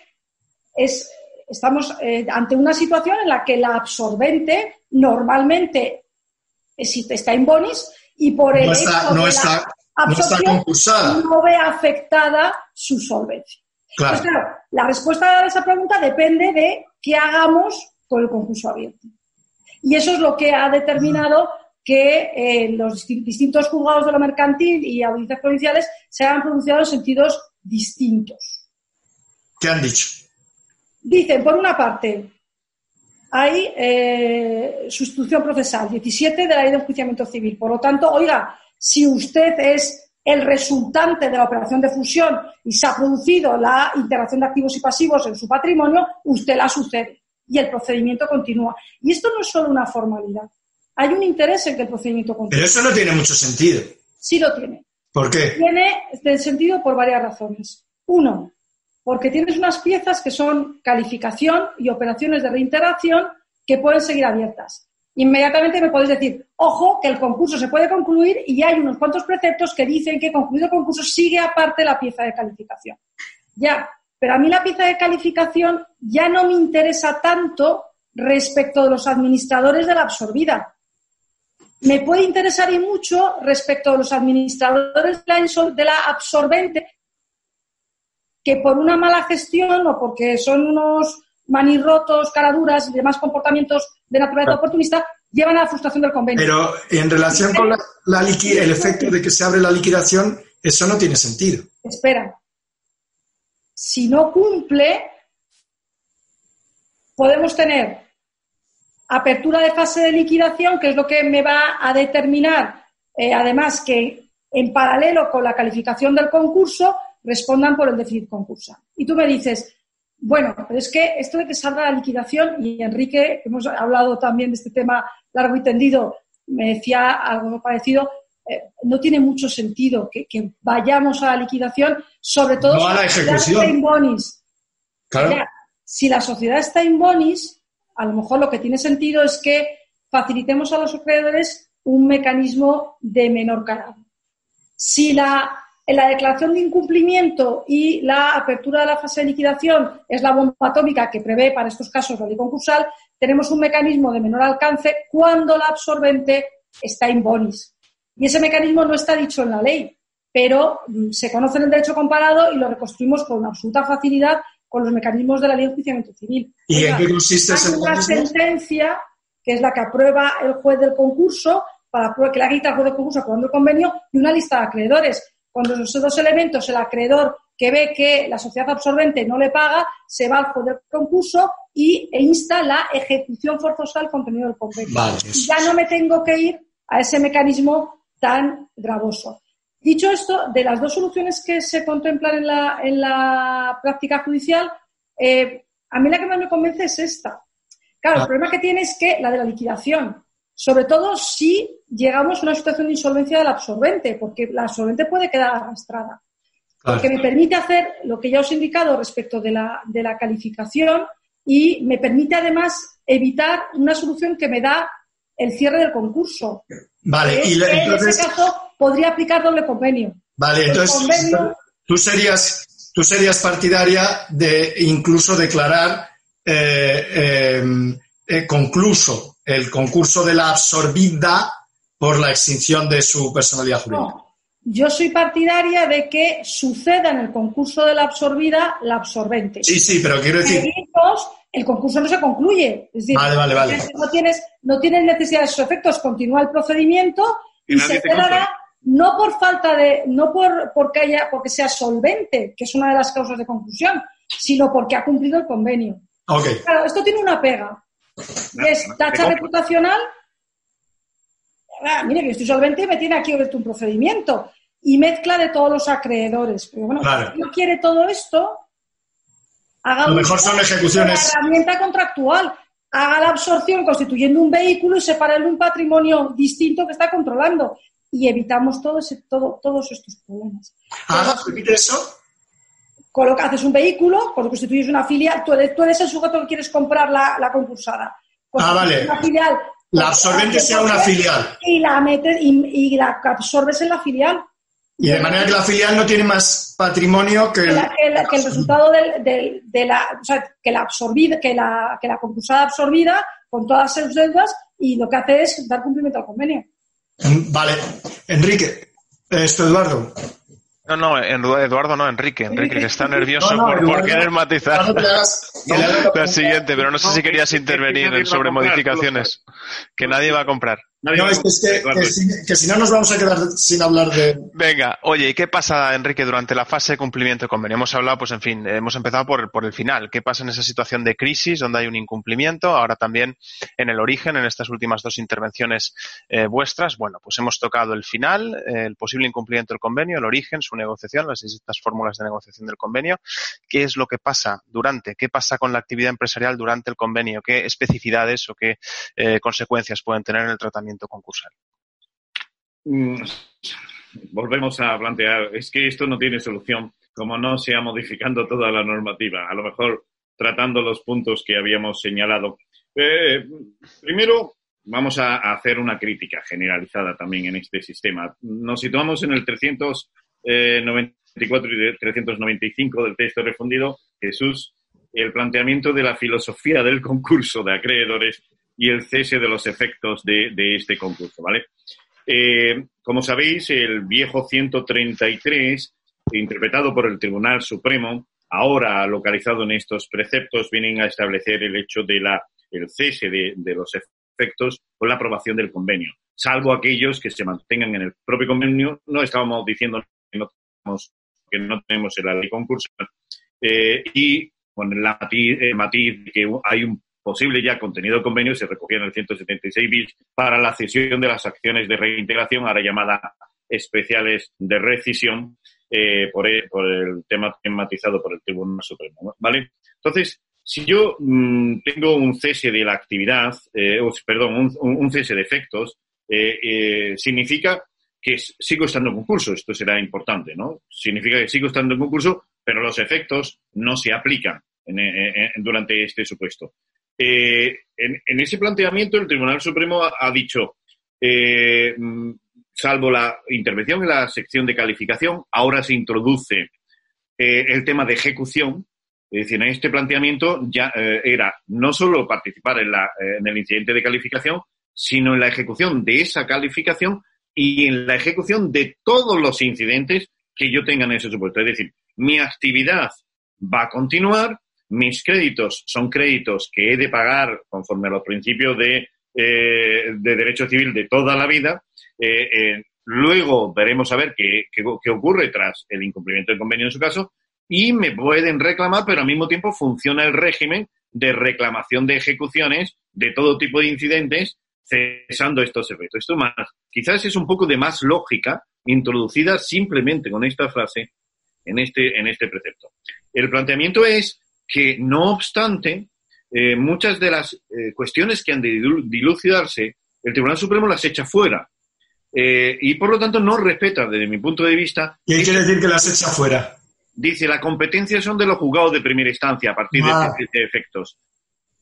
es estamos eh, ante una situación en la que la absorbente normalmente está en bonis y por el no está, no está, no, ve afectada su solvencia. Claro. la respuesta a esa pregunta depende de qué hagamos con el concurso abierto. Y eso es lo que ha determinado que eh, los distintos juzgados de lo mercantil y audiencias provinciales se hayan pronunciado en sentidos distintos. ¿Qué han dicho? Dicen, por una parte, hay eh, sustitución procesal, 17 de la ley de enjuiciamiento civil. Por lo tanto, oiga, si usted es el resultante de la operación de fusión y se ha producido la integración de activos y pasivos en su patrimonio, usted la sucede y el procedimiento continúa. Y esto no es solo una formalidad. Hay un interés en que el procedimiento continúe. Pero eso no tiene mucho sentido. Sí lo tiene. ¿Por qué? Tiene sentido por varias razones. Uno, porque tienes unas piezas que son calificación y operaciones de reintegración que pueden seguir abiertas. Inmediatamente me podéis decir, ojo, que el concurso se puede concluir y hay unos cuantos preceptos que dicen que concluido el concurso sigue aparte la pieza de calificación. Ya, pero a mí la pieza de calificación ya no me interesa tanto respecto de los administradores de la absorbida. Me puede interesar y mucho respecto de los administradores de la absorbente que por una mala gestión o porque son unos manirrotos, caraduras y demás comportamientos de naturaleza oportunista, llevan a la frustración del convenio. Pero en relación con la, el efecto de que se abre la liquidación, eso no tiene sentido. Espera. Si no cumple, podemos tener apertura de fase de liquidación, que es lo que me va a determinar, eh, además, que en paralelo con la calificación del concurso, respondan por el déficit concursal. Y tú me dices, Bueno, pero es que esto de que salga la liquidación, y Enrique, hemos hablado también de este tema largo y tendido, me decía algo parecido, eh, no tiene mucho sentido que, vayamos a la liquidación, sobre todo si la, sociedad está in bonis. si la sociedad está in bonis, a lo mejor lo que tiene sentido es que facilitemos a los acreedores un mecanismo de menor calado. Si la, en la declaración de incumplimiento y la apertura de la fase de liquidación es la bomba atómica que prevé para estos casos la ley concursal, tenemos un mecanismo de menor alcance cuando la absorbente está in bonis. Y ese mecanismo no está dicho en la ley, pero mm, se conoce en el derecho comparado y lo reconstruimos con absoluta facilidad con los mecanismos de la ley de enjuiciamiento civil. ¿Y en qué consiste ese mecanismo? una sentencia que es la que aprueba el juez del concurso, para que la quita el juez del concurso aprobando el convenio, y una lista de acreedores. Cuando esos dos elementos, el acreedor que ve que la sociedad absorbente no le paga, se va al del concurso y, e insta la ejecución forzosa del contenido del convenio. ya no me tengo que ir a ese mecanismo tan gravoso. Dicho esto, de las dos soluciones que se contemplan en la, en la práctica judicial, eh, a mí la que más me convence es esta. Claro, el ah. problema que tiene es que la de la liquidación, sobre todo si llegamos a una situación de insolvencia del absorbente, porque la absorbente puede quedar arrastrada. Porque me permite hacer lo que ya os he indicado respecto de la, de la calificación y me permite además evitar una solución que me da el cierre del concurso. Vale, y en ese caso podría aplicar doble convenio. Vale, entonces tú serías tú serías partidaria de incluso declarar eh, em, eh, concluso el concurso de la absorbida por la extinción de su personalidad jurídica. No, yo soy partidaria de que suceda en el concurso de la absorbida la absorbente. Sí, sí, pero quiero decir el concurso no se concluye. Es decir, No, tienes, no tienes necesidad de esos efectos, continúa el procedimiento y, se quedará no por falta de, no por porque haya, porque sea solvente, que es una de las causas de conclusión, sino porque ha cumplido el convenio. Claro, esto tiene una pega. Es tacha reputacional. Ah, mire, que estoy solvente y me tiene aquí un procedimiento. Y mezcla de todos los acreedores. Pero bueno, si no quiere todo esto, Haga Lo mejor son ejecuciones. herramienta contractual. Haga la absorción constituyendo un vehículo y separarle un patrimonio distinto que está controlando. Y evitamos todo todo, todos estos problemas. ¿Haga? ¿Repite eso? Coloca, haces un vehículo, cuando constituyes una filial, tú eres, el sujeto que quieres comprar la, la concursada. ah, vale. Una filial, la absorbente sea una filial. Y la metes y, y la absorbes en la filial. Y de manera que la filial no tiene más patrimonio que el, que, el resultado de, de, la, o sea, que la absorbida, que la, que la concursada absorbida con todas sus deudas y lo que hace es dar cumplimiento al convenio. Vale. Enrique, esto Eduardo. No, no, Eduardo no, Enrique. Enrique, que está nervioso por, querer matizar la siguiente, pero no sé si querías intervenir sobre modificaciones. Que nadie va a comprar. No, es que, si, no nos vamos a quedar sin hablar de... Venga, oye, ¿y qué pasa, Enrique, durante la fase de cumplimiento de convenio? Hemos hablado, pues en fin, hemos empezado por, por el final. ¿Qué pasa en esa situación de crisis donde hay un incumplimiento? Ahora también en el origen, en estas últimas dos intervenciones eh, vuestras, bueno, pues hemos tocado el final, el posible incumplimiento del convenio, el origen, su negociación, las distintas fórmulas de negociación del convenio. ¿Qué es lo que pasa durante? ¿Qué pasa con la actividad empresarial durante el convenio? ¿Qué especificidades o qué eh, consecuencias pueden tener en el tratamiento? Concursal. Mm, volvemos a plantear, es que esto no tiene solución como no sea modificando toda la normativa, a lo mejor tratando los puntos que habíamos señalado. Eh, primero, vamos a hacer una crítica generalizada también en este sistema. Nos situamos en el 394 y 395 del texto refundido. Jesús, el planteamiento de la filosofía del concurso de acreedores y el cese de los efectos de, este concurso, ¿vale? Eh, como sabéis, el viejo 133, interpretado por el Tribunal Supremo, ahora localizado en estos preceptos, vienen a establecer el hecho de la, el cese de, los efectos con la aprobación del convenio, salvo aquellos que se mantengan en el propio convenio. No estábamos diciendo que no tenemos, que no tenemos la ley concurso eh, y con el matiz de que hay un posible ya contenido convenio se recogía en el 176 bis para la cesión de las acciones de reintegración, ahora llamada especiales de rescisión, eh, por, el, por, el, tema tematizado por el Tribunal Supremo. ¿Vale? Entonces, si yo mmm, tengo un cese de la actividad, eh, perdón, un, un, cese de efectos, eh, eh, significa que sigo estando en concurso. Esto será importante, ¿no? Significa que sigo estando en concurso, pero los efectos no se aplican en, en, durante este supuesto. En, en, ese planteamiento, el Tribunal Supremo ha, dicho, mm, salvo la intervención en la sección de calificación, ahora se introduce el tema de ejecución, es decir, en este planteamiento ya eh, era no solo participar en, la, eh, en el incidente de calificación, sino en la ejecución de esa calificación y en la ejecución de todos los incidentes que yo tenga en ese supuesto. Es decir, mi actividad va a continuar, mis créditos son créditos que he de pagar conforme a los principios de, eh, de derecho civil de toda la vida. Eh, eh, luego veremos a ver qué, qué, qué, ocurre tras el incumplimiento del convenio en su caso y me pueden reclamar, pero al mismo tiempo funciona el régimen de reclamación de ejecuciones de todo tipo de incidentes cesando estos efectos. Esto más, quizás es un poco de más lógica introducida simplemente con esta frase en este, en este precepto. El planteamiento es que, no obstante, eh, muchas de las eh, cuestiones que han de dilucidarse, el Tribunal Supremo las echa fuera. Eh, y por lo tanto no respeta, desde mi punto de vista. ¿Qué quiere decir que las echa fuera? dice, la competencia son de los juzgados de primera instancia a partir ah. de, de, efectos.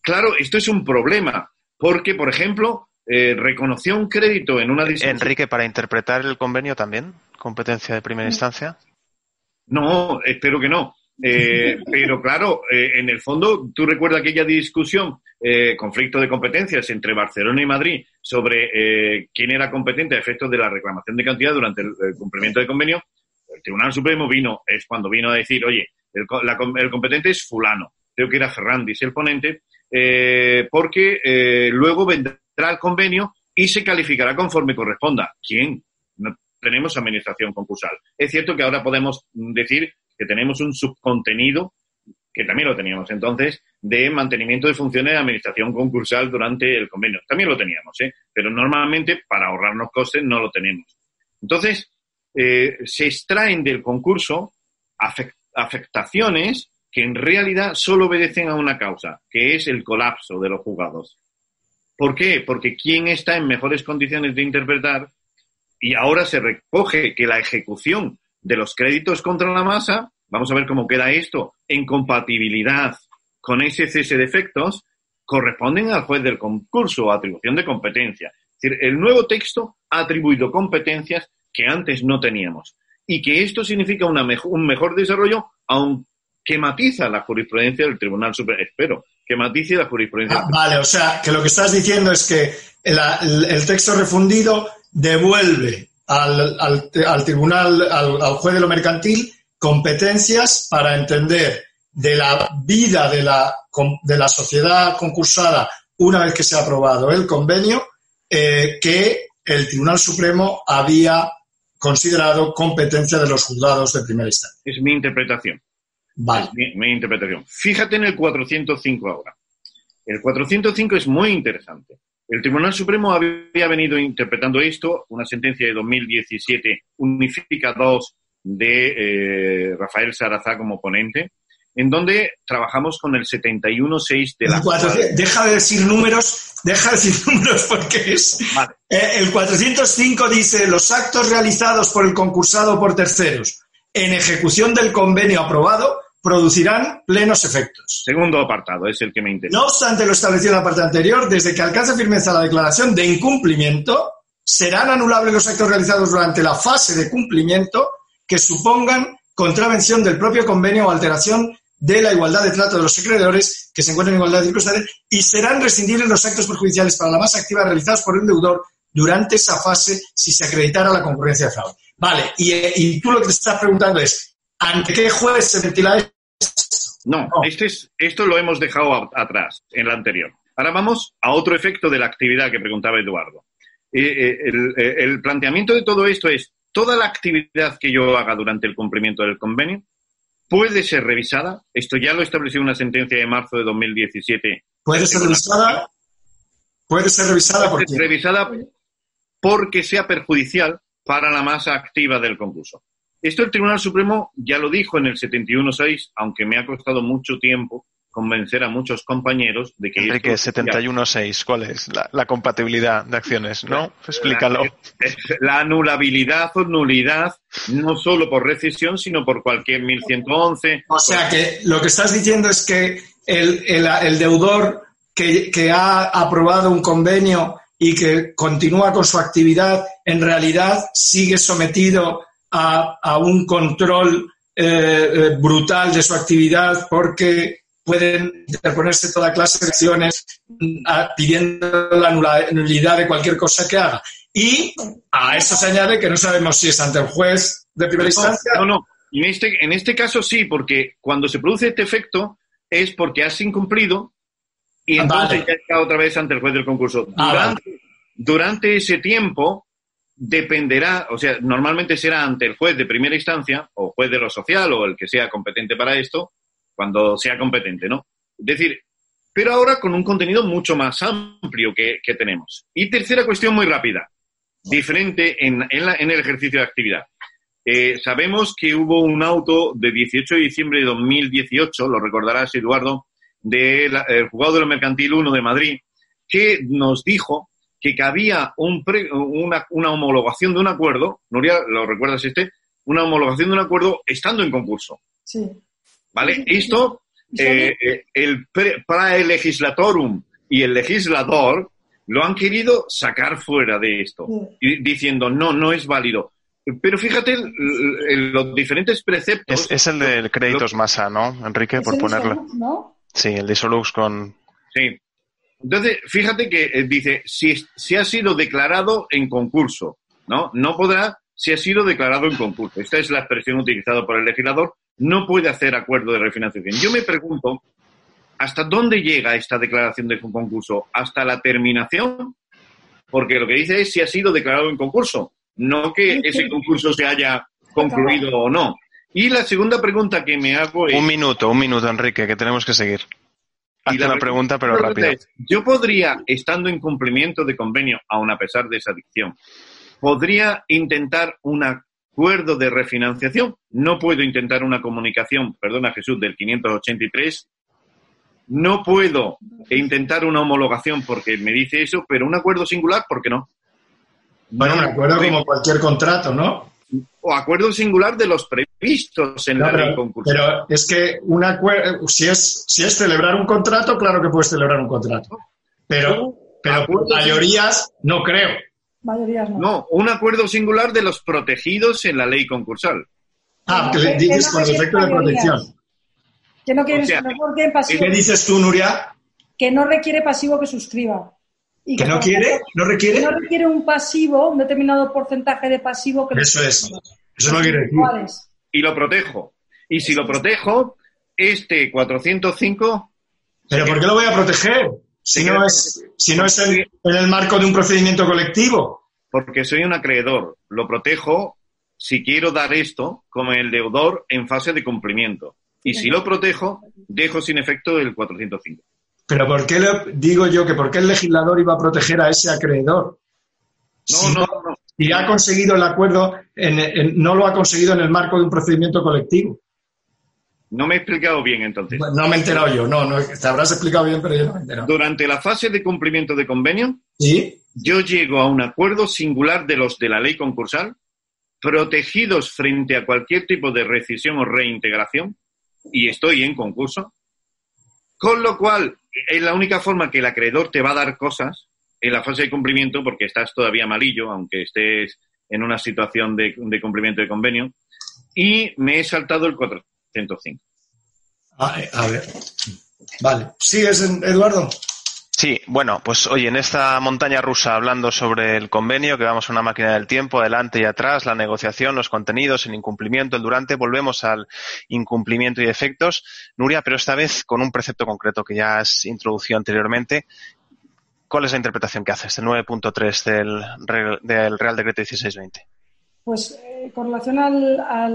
Claro, esto es un problema, porque, por ejemplo, eh, reconoció un crédito en una. Enrique, para interpretar el convenio también, competencia de primera instancia. No, espero que no. Eh, pero claro, eh, en el fondo, tú recuerdas aquella discusión, eh, conflicto de competencias entre Barcelona y Madrid sobre eh, quién era competente a efectos de la reclamación de cantidad durante el, cumplimiento del convenio el Tribunal Supremo vino, es cuando vino a decir, oye, el, la, el competente es fulano, creo que era Ferrandis el ponente, eh, porque eh, luego vendrá el convenio y se calificará conforme corresponda. ¿Quién? No tenemos administración concursal. Es cierto que ahora podemos decir que tenemos un subcontenido, que también lo teníamos entonces, de mantenimiento de funciones de administración concursal durante el convenio. También lo teníamos, ¿eh? pero normalmente para ahorrarnos costes no lo tenemos. Entonces, eh, se extraen del concurso afectaciones que en realidad solo obedecen a una causa, que es el colapso de los juzgados. ¿Por qué? Porque ¿quién está en mejores condiciones de interpretar? Y ahora se recoge que la ejecución de los créditos contra la masa, vamos a ver cómo queda esto, en compatibilidad con ese cese de efectos, corresponden al juez del concurso o atribución de competencia. Es decir, el nuevo texto ha atribuido competencias que antes no teníamos. Y que esto significa una mejor, un mejor desarrollo, aunque matiza la jurisprudencia del Tribunal Supremo. Espero que matice la jurisprudencia. Ah, vale, o sea, que lo que estás diciendo es que el, el texto refundido devuelve al, al, al tribunal, al, al, juez de lo mercantil, competencias para entender de la vida de la, de la sociedad concursada una vez que se ha aprobado el convenio, eh, que el Tribunal Supremo había considerado competencia de los juzgados de primera instancia. Es mi interpretación. Vale. Es mi, mi, interpretación. Fíjate en el 405 ahora. El 405 es muy interesante. El Tribunal Supremo había venido interpretando esto, una sentencia de 2017 unifica dos de eh, Rafael Sarazá como ponente, en donde trabajamos con el 71.6 de la... Deja de decir números, deja de decir números porque es... Vale. Eh, el 405 dice, los actos realizados por el concursado por terceros en ejecución del convenio aprobado producirán plenos efectos. Segundo apartado, es el que me interesa. No obstante lo establecido en la parte anterior, desde que alcance firmeza la declaración de incumplimiento, serán anulables los actos realizados durante la fase de cumplimiento que supongan contravención del propio convenio o alteración de la igualdad de trato de los acreedores que se encuentran en igualdad de circunstancias y serán rescindibles los actos perjudiciales para la masa activa realizados por un deudor durante esa fase si se acreditara la concurrencia de fraude. Vale, y, y tú lo que te estás preguntando es, ¿ante qué juez se ventila esto? No, no. Este es, esto lo hemos dejado a, atrás, en la anterior. Ahora vamos a otro efecto de la actividad que preguntaba Eduardo. Eh, eh, el, eh, el planteamiento de todo esto es, toda la actividad que yo haga durante el cumplimiento del convenio puede ser revisada. Esto ya lo estableció una sentencia de marzo de 2017. ¿Puede ser revisada? Puede ser revisada puede ser revisada porque sea perjudicial para la masa activa del concurso. Esto el Tribunal Supremo ya lo dijo en el 71.6, aunque me ha costado mucho tiempo convencer a muchos compañeros de que... Enrique, 71.6, ¿cuál es? La, compatibilidad de acciones, ¿no? Explícalo. La, anulabilidad o nulidad, no solo por rescisión, sino por cualquier 1111. O sea que lo que estás diciendo es que el, deudor que, que ha aprobado un convenio y que continúa con su actividad, en realidad sigue sometido a, un control eh, eh, brutal de su actividad porque pueden interponerse toda clase de acciones pidiendo la nulidad de cualquier cosa que haga. Y a eso se añade que no sabemos si es ante el juez de primera instancia. No, no. En este, en este caso sí, porque cuando se produce este efecto es porque has incumplido y entonces ya está otra vez ante el juez del concurso. Ah, durante ese tiempo, dependerá, o sea, normalmente será ante el juez de primera instancia o juez de lo social o el que sea competente para esto, cuando sea competente, ¿no? Es decir, pero ahora con un contenido mucho más amplio que, tenemos. Y tercera cuestión muy rápida, diferente en, en, el ejercicio de actividad. Eh, sabemos que hubo un auto de 18 de diciembre de 2018, lo recordarás Eduardo, del de juzgado de lo mercantil 1 de Madrid, que nos dijo que cabía un una, una, homologación de un acuerdo, Nuria, ¿lo recuerdas este? Una homologación de un acuerdo estando en concurso. Sí. ¿Vale? Esto, eh, eh, el praelegislatorum y el legislador lo han querido sacar fuera de esto, diciendo, no, no es válido. Pero fíjate los diferentes preceptos. Es, el del créditos masa, ¿no, Enrique? Por ponerlo. ¿no? Sí, el de Solux con. Sí. Entonces, fíjate que eh, dice, si, si ha sido declarado en concurso, ¿no? No podrá si ha sido declarado en concurso. Esta es la expresión utilizada por el legislador. No puede hacer acuerdo de refinanciación. Yo me pregunto, ¿hasta dónde llega esta declaración de concurso? ¿Hasta la terminación? Porque lo que dice es si ha sido declarado en concurso, no que ese concurso se haya concluido o no. Y la segunda pregunta que me hago es... Un minuto, un minuto, Enrique, que tenemos que seguir. Hazte la pregunta, pero rápido. Yo podría, estando en cumplimiento de convenio, aun a pesar de esa adicción, podría intentar un acuerdo de refinanciación. No puedo intentar una comunicación, perdona Jesús, del 583. No puedo intentar una homologación porque me dice eso, pero un acuerdo singular, ¿por qué no? Bueno, un acuerdo como cualquier contrato, ¿no? O acuerdo singular de los previstos en la ley concurso. Pero es que un acuerdo, si es, si es celebrar un contrato, claro que puedes celebrar un contrato. Pero, pero mayorías no creo. Mayorías no. No, un acuerdo singular de los protegidos en la ley concursal. Ah, que dices con efecto de protección. Que no quieres, pasivo. ¿Qué dices tú, Nuria? Que no requiere pasivo que suscriba. ¿Que no quiere? ¿No requiere? no requiere un pasivo, un determinado porcentaje de pasivo. Que Eso es. Eso no quiere decir. Y lo protejo. Y si lo protejo, este 405... ¿Pero por qué lo voy a proteger? Si no es, si no es en, el marco de un procedimiento colectivo. Porque soy un acreedor. Lo protejo si quiero dar esto como el deudor en fase de cumplimiento. Y si lo protejo, dejo sin efecto el 405. Pero ¿por qué le digo yo que por qué el legislador iba a proteger a ese acreedor? No, no, no. Si ha conseguido el acuerdo, no lo ha conseguido en el marco de un procedimiento colectivo. No me he explicado bien entonces. no me he enterado yo, no, no, te habrás explicado bien, pero yo no me he enterado. Durante la fase de cumplimiento de convenio, ¿Sí? yo llego a un acuerdo singular de los de la ley concursal, protegidos frente a cualquier tipo de rescisión o reintegración, y estoy en concurso, con lo cual es la única forma que el acreedor te va a dar cosas en la fase de cumplimiento, porque estás todavía malillo, aunque estés en una situación de, cumplimiento de convenio, y me he saltado el 405. Ah, eh, a ver. Vale. ¿Sigues, Eduardo? Sí, bueno, pues oye, en esta montaña rusa hablando sobre el convenio, que vamos a una máquina del tiempo, adelante y atrás, la negociación, los contenidos, el incumplimiento, el durante, volvemos al incumplimiento y efectos. Nuria, pero esta vez con un precepto concreto que ya has introducido anteriormente. ¿Cuál es la interpretación que haces del 9.3 del, del Real Decreto 1620? Pues eh, con relación al, al,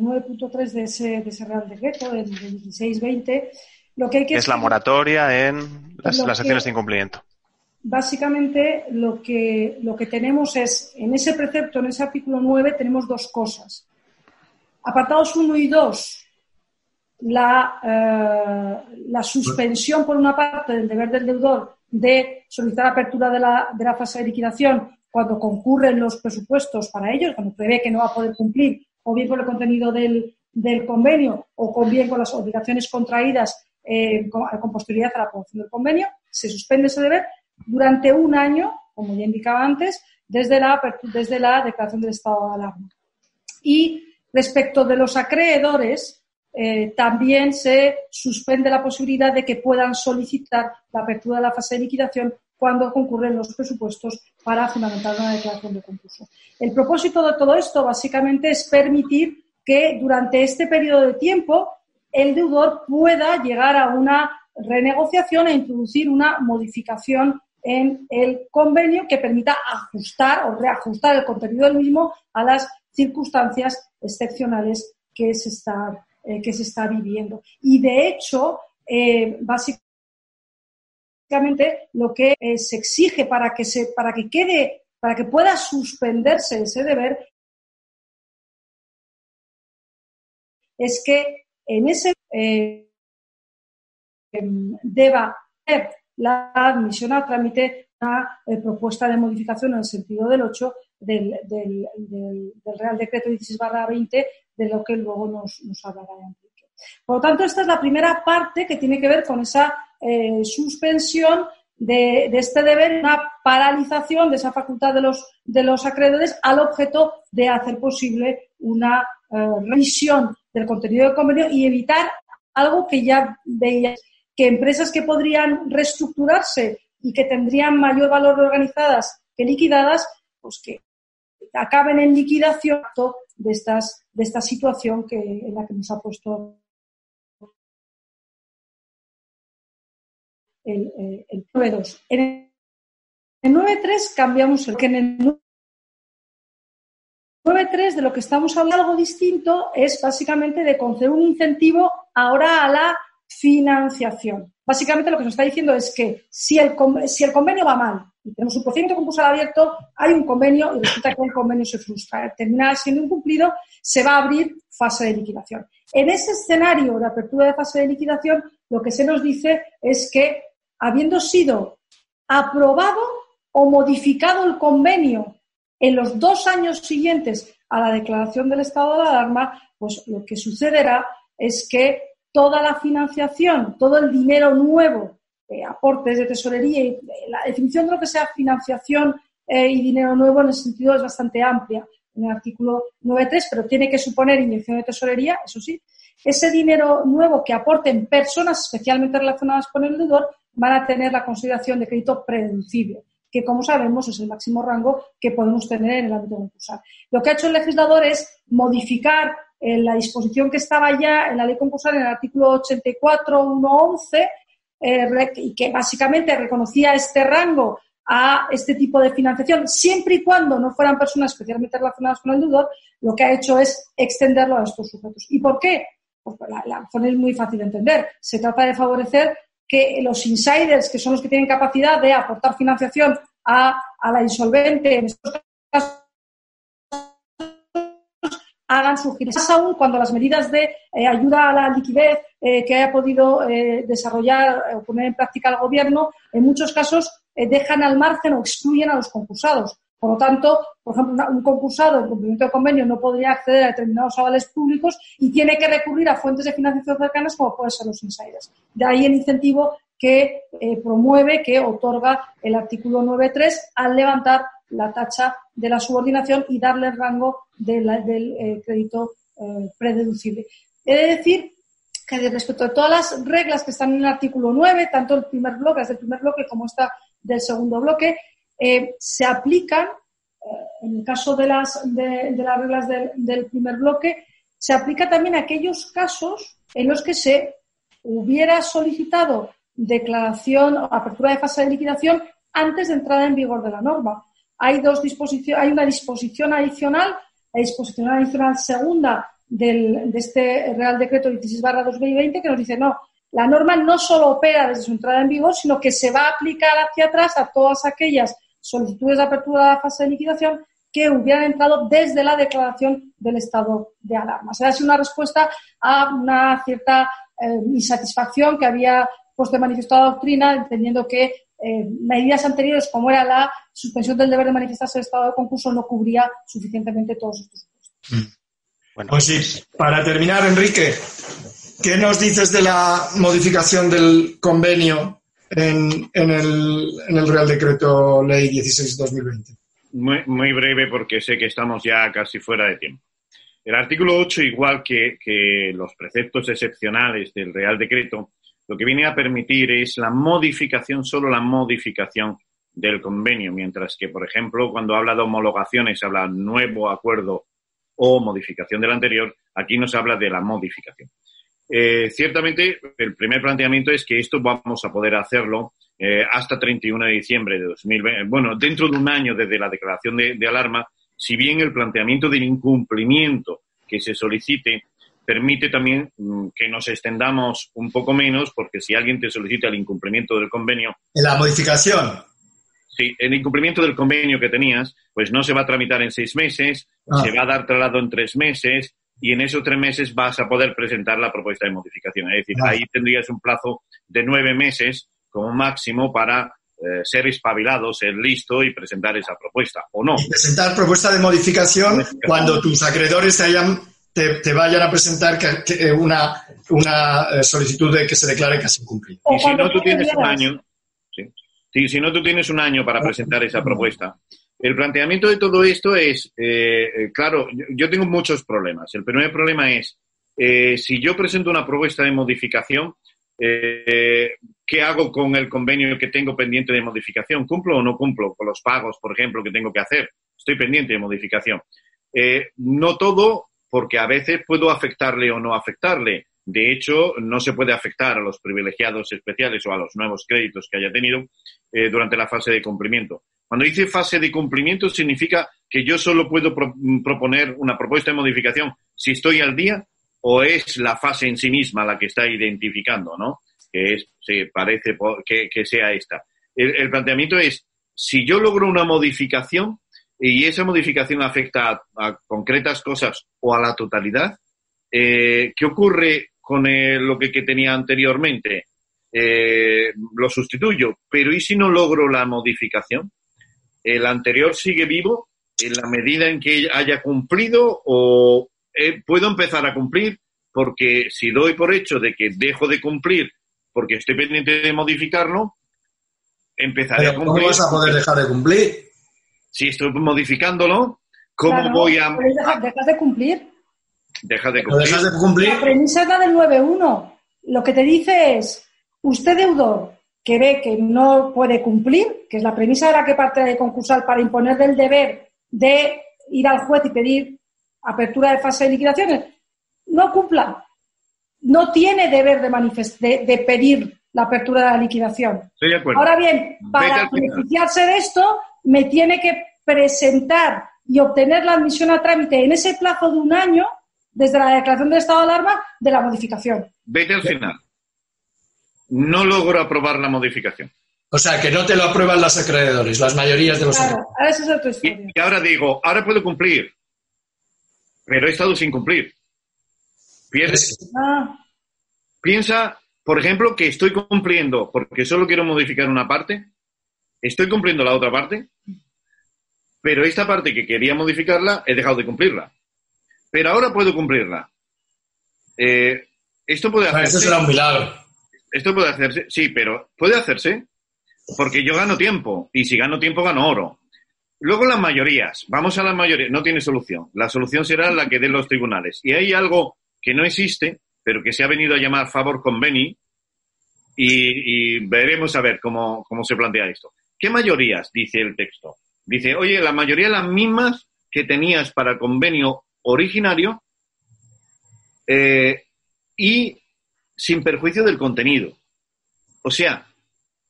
9.3 de ese, de ese Real Decreto, del 1620, es la moratoria en las, acciones de incumplimiento. Básicamente lo que, lo que tenemos es, en ese precepto, en ese artículo 9, tenemos dos cosas. apartados 1 y 2, la, eh, la, suspensión por una parte del deber del deudor de solicitar apertura de la, de la fase de liquidación cuando concurren los presupuestos para ellos, cuando prevé que no va a poder cumplir, o bien por el contenido del, del convenio, o bien con las obligaciones contraídas eh, con, con, posterioridad a la aprobación del convenio, se suspende ese deber durante un año, como ya indicaba antes, desde la, desde la declaración del estado de alarma. Y respecto de los acreedores, eh, también se suspende la posibilidad de que puedan solicitar la apertura de la fase de liquidación cuando concurren los presupuestos para fundamentar una declaración de concurso. El propósito de todo esto básicamente es permitir que durante este periodo de tiempo el deudor pueda llegar a una renegociación e introducir una modificación en el convenio que permita ajustar o reajustar el contenido del mismo a las circunstancias excepcionales que se está, eh, que se está viviendo. Y de hecho, eh, básicamente lo que eh, se exige para que se, para que quede, para que pueda suspenderse ese deber es que en ese eh, deba haber la admisión al trámite una eh, propuesta de modificación en el sentido del 8 del, Real Decreto 16 20, de lo que luego nos, nos hablará Enrique. Por lo tanto, esta es la primera parte que tiene que ver con esa eh, suspensión de, este deber, una paralización de esa facultad de los, de los acreedores al objeto de hacer posible una eh, revisión del contenido del convenio y evitar algo que ya veías, que empresas que podrían reestructurarse y que tendrían mayor valor organizadas que liquidadas, pues que acaben en liquidación de, estas, de esta situación que, en la que nos ha puesto el, el, el 9.2. En el 9.3 cambiamos el que el 9.3 de lo que estamos hablando algo distinto es básicamente de conceder un incentivo ahora a la financiación. Básicamente lo que nos está diciendo es que si el, si el convenio va mal y tenemos un procedimiento concursal abierto, hay un convenio y resulta que el convenio se frustra, termina siendo incumplido, se va a abrir fase de liquidación. En ese escenario de apertura de fase de liquidación, lo que se nos dice es que habiendo sido aprobado o modificado el convenio en los dos años siguientes a la declaración del estado de alarma, pues lo que sucederá es que toda la financiación, todo el dinero nuevo, eh, aportes de tesorería, y eh, la definición de lo que sea financiación eh, y dinero nuevo en ese sentido es bastante amplia en el artículo 9.3, pero tiene que suponer inyección de tesorería, eso sí. Ese dinero nuevo que aporten personas especialmente relacionadas con el deudor van a tener la consideración de crédito prededucible que como sabemos es el máximo rango que podemos tener en el ámbito concursal. Lo que ha hecho el legislador es modificar eh, la disposición que estaba ya en la ley concursal en el artículo 84.1.11 eh, y que básicamente reconocía este rango a este tipo de financiación, siempre y cuando no fueran personas especialmente relacionadas con el deudor, lo que ha hecho es extenderlo a estos sujetos. ¿Y por qué? Pues la, la razón es muy fácil de entender. Se trata de favorecer que los insiders, que son los que tienen capacidad de aportar financiación a, a la insolvente, en estos casos, hagan surgir. Más aún cuando las medidas de eh, ayuda a la liquidez eh, que haya podido eh, desarrollar o poner en práctica el gobierno, en muchos casos dejan al margen o excluyen a los concursados. Por lo tanto, por ejemplo, un concursado en cumplimiento de convenio no podría acceder a determinados avales públicos y tiene que recurrir a fuentes de financiación cercanas como pueden ser los insiders. De ahí el incentivo que eh, promueve, que otorga el artículo 9.3 al levantar la tacha de la subordinación y darle el rango del eh, crédito eh, prededucible. He de decir que respecto a todas las reglas que están en el artículo 9, tanto el primer bloque, desde el primer bloque como esta del segundo bloque, eh, se aplican, eh, en el caso de las, de, las reglas del, primer bloque, se aplica también a aquellos casos en los que se hubiera solicitado declaración o apertura de fase de liquidación antes de entrada en vigor de la norma. Hay, dos disposiciones, hay una disposición adicional, la disposición adicional segunda del, de este Real Decreto 16 2020 que nos dice no, la norma no solo opera desde su entrada en vigor, sino que se va a aplicar hacia atrás a todas aquellas solicitudes de apertura de la fase de liquidación que hubieran entrado desde la declaración del estado de alarma. Se ha sido una respuesta a una cierta eh, insatisfacción que había puesto de manifiesto la doctrina, entendiendo que eh, medidas anteriores, como era la suspensión del deber de manifestarse el estado de concurso, no cubría suficientemente todos estos supuestos. Mm. Bueno, pues sí, para terminar, Enrique, ¿qué nos dices de la modificación del convenio en, el, Real Decreto Ley 16-2020? Muy, muy breve porque sé que estamos ya casi fuera de tiempo. El artículo 8, igual que, que, los preceptos excepcionales del Real Decreto, lo que viene a permitir es la modificación, solo la modificación del convenio, mientras que, por ejemplo, cuando habla de homologaciones, habla nuevo acuerdo o modificación del anterior, aquí nos habla de la modificación. Eh, ciertamente, el primer planteamiento es que esto vamos a poder hacerlo eh, hasta 31 de diciembre de 2020. Bueno, dentro de un año desde la declaración de, alarma, si bien el planteamiento del incumplimiento que se solicite permite también mm, que nos extendamos un poco menos, porque si alguien te solicita el incumplimiento del convenio. En la modificación. Sí, el incumplimiento del convenio que tenías, pues no se va a tramitar en seis meses, ah. se va a dar traslado en tres meses, y en esos tres meses vas a poder presentar la propuesta de modificación. Es decir, ahí tendrías un plazo de nueve meses como máximo para eh, ser espabilado, ser listo y presentar esa propuesta, ¿o no? presentar propuesta de modificación, cuando tus acreedores te, hayan, te, vayan a presentar que, una, una eh, solicitud de que se declare que has incumplido. Y si no, tú tienes un año, ¿sí? si no, tú tienes un año para presentar esa propuesta, el planteamiento de todo esto es, eh, eh, claro, yo tengo muchos problemas. El primer problema es, eh, si yo presento una propuesta de modificación, ¿qué hago con el convenio que tengo pendiente de modificación? ¿Cumplo o no cumplo con los pagos, por ejemplo, que tengo que hacer? Estoy pendiente de modificación. no todo, porque a veces puedo afectarle o no afectarle. De hecho, no se puede afectar a los privilegiados especiales o a los nuevos créditos que haya tenido durante la fase de cumplimiento. Cuando dice fase de cumplimiento significa que yo solo puedo proponer una propuesta de modificación si estoy al día o es la fase en sí misma la que está identificando, ¿no? Que es, se parece que, sea esta. El, planteamiento es, si yo logro una modificación y esa modificación afecta a, concretas cosas o a la totalidad, eh, ¿qué ocurre con lo que, tenía anteriormente? Eh, lo sustituyo, pero ¿y si no logro la modificación? el anterior sigue vivo en la medida en que haya cumplido o eh, puedo empezar a cumplir porque si doy por hecho de que dejo de cumplir porque estoy pendiente de modificarlo, empezaré a cumplir. ¿Cómo vas a poder dejar de cumplir? Si estoy modificándolo, ¿cómo voy a...? Dejas de cumplir. Deja de cumplir. Dejas de cumplir. La premisa es la del 9.1. Lo que te dice es, usted deudor que ve que no puede cumplir, que es la premisa de la que parte de concursal para imponer del deber de ir al juez y pedir apertura de fase de liquidaciones, no cumpla. No tiene deber de, de, pedir la apertura de la liquidación. Ahora bien, para beneficiarse de esto, me tiene que presentar y obtener la admisión a trámite en ese plazo de un año, desde la declaración de estado de alarma, de la modificación. Vete al final no logro aprobar la modificación. O sea, que no te lo aprueban los acreedores, las mayorías de los claro, acreedores. y, ahora digo, ahora puedo cumplir, pero he estado sin cumplir. Pierdes. Ah. Piensa, por ejemplo, que estoy cumpliendo porque solo quiero modificar una parte, estoy cumpliendo la otra parte, pero esta parte que quería modificarla he dejado de cumplirla. Pero ahora puedo cumplirla. Eh, esto puede hacerse. Esto será un milagro. Esto puede hacerse, sí, pero puede hacerse porque yo gano tiempo y si gano tiempo gano oro. Luego las mayorías, vamos a las mayorías, no tiene solución. La solución será la que den los tribunales. Y hay algo que no existe, pero que se ha venido a llamar favor conveni y, y veremos a ver cómo, cómo se plantea esto. ¿Qué mayorías? Dice el texto. Dice, oye, la mayoría las mismas que tenías para el convenio originario eh, y sin perjuicio del contenido. O sea,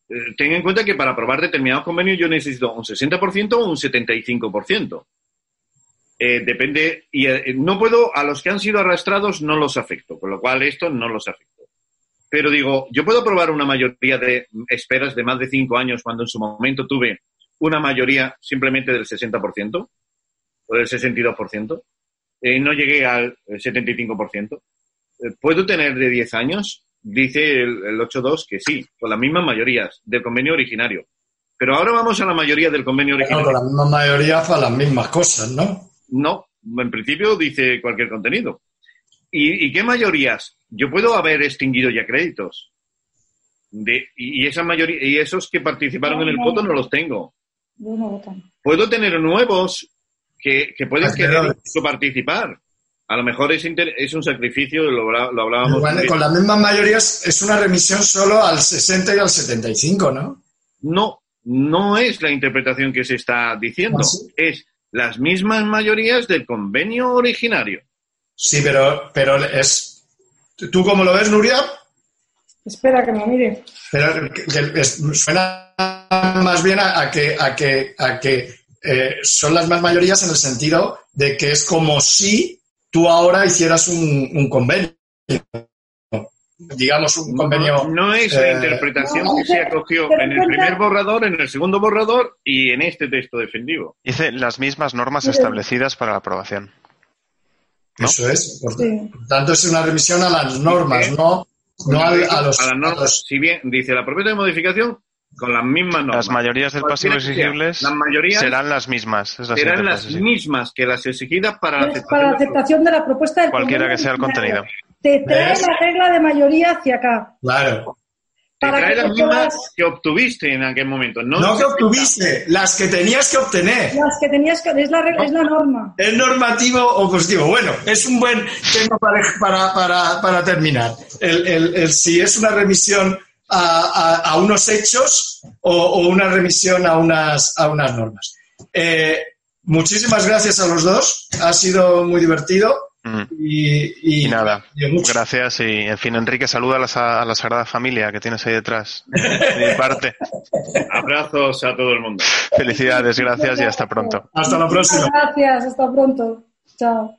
eh, ten en cuenta que para aprobar determinados convenios yo necesito un 60% o un 75%. Eh, depende, y eh, no puedo, a los que han sido arrastrados no los afecto, con lo cual esto no los afecto. Pero digo, yo puedo aprobar una mayoría de esperas de más de cinco años cuando en su momento tuve una mayoría simplemente del 60%. o del 62%. Eh, no llegué al 75%. Eh, ¿Puedo tener de 10 años? Dice el, el 8.2 que sí, con las mismas mayorías del convenio originario. Pero ahora vamos a la mayoría del convenio Bueno, originario. con la misma mayoría para las mismas cosas, ¿no? No, en principio dice cualquier contenido. ¿Y, y qué mayorías? Yo puedo haber extinguido ya créditos. De, y, esa mayoría, y esos que participaron en el voto no los tengo. No. Puedo tener nuevos que, que pueden querer incluso participar. A lo mejor es, inter- es un sacrificio, lo, hablábamos. Igual, con las mismas mayorías es una remisión solo al 60 y al 75, ¿no? No, no es la interpretación que se está diciendo. ¿Ah, sí? Es las mismas mayorías del convenio originario. Sí, pero, pero es. ¿Tú cómo lo ves, Nuria? Espera que me mire. Pero que- que es- suena más bien a, a que, a que, a que eh, son las más mayorías en el sentido de que es como si tú ahora hicieras un, un convenio. Digamos, un convenio. No, no es la eh, interpretación no, que se acogió en el primer borrador, en el segundo borrador y en este texto defendido. Dice las mismas normas establecidas para la aprobación. ¿no? Eso es. Por, Sí. por tanto, es una remisión a las normas, no, no a, los. a las normas, a los- si bien dice la propuesta de modificación, con las mismas normas. Las mayorías del pasivo exigibles Las mayorías serán las mismas. Es la serán las frase, sí. mismas que las exigidas para la Es para la aceptación. de- aceptación la propuesta del Cualquiera que sea el contenido. Te trae ¿Ves? la regla de mayoría hacia acá. Claro. Te Para trae que las mismas puedas- que obtuviste en aquel momento. No, No que obtuviste, las que tenías que obtener. Las que tenías que. Es la, regla, es la norma. ¿Es normativo o positivo? Bueno, es un buen tema para, para, para, para terminar. El, el- el si es una remisión a, a- a unos hechos o, o una remisión a unas, a unas normas. Eh, muchísimas gracias a los dos. Ha sido muy divertido. Mm. Y, Y nada, y mucho. gracias. Y en fin, Enrique, saluda a a la Sagrada Familia que tienes ahí detrás. De mi parte. Abrazos a todo el mundo. Felicidades, gracias y hasta pronto. Hasta la próxima. Gracias, hasta pronto. Chao.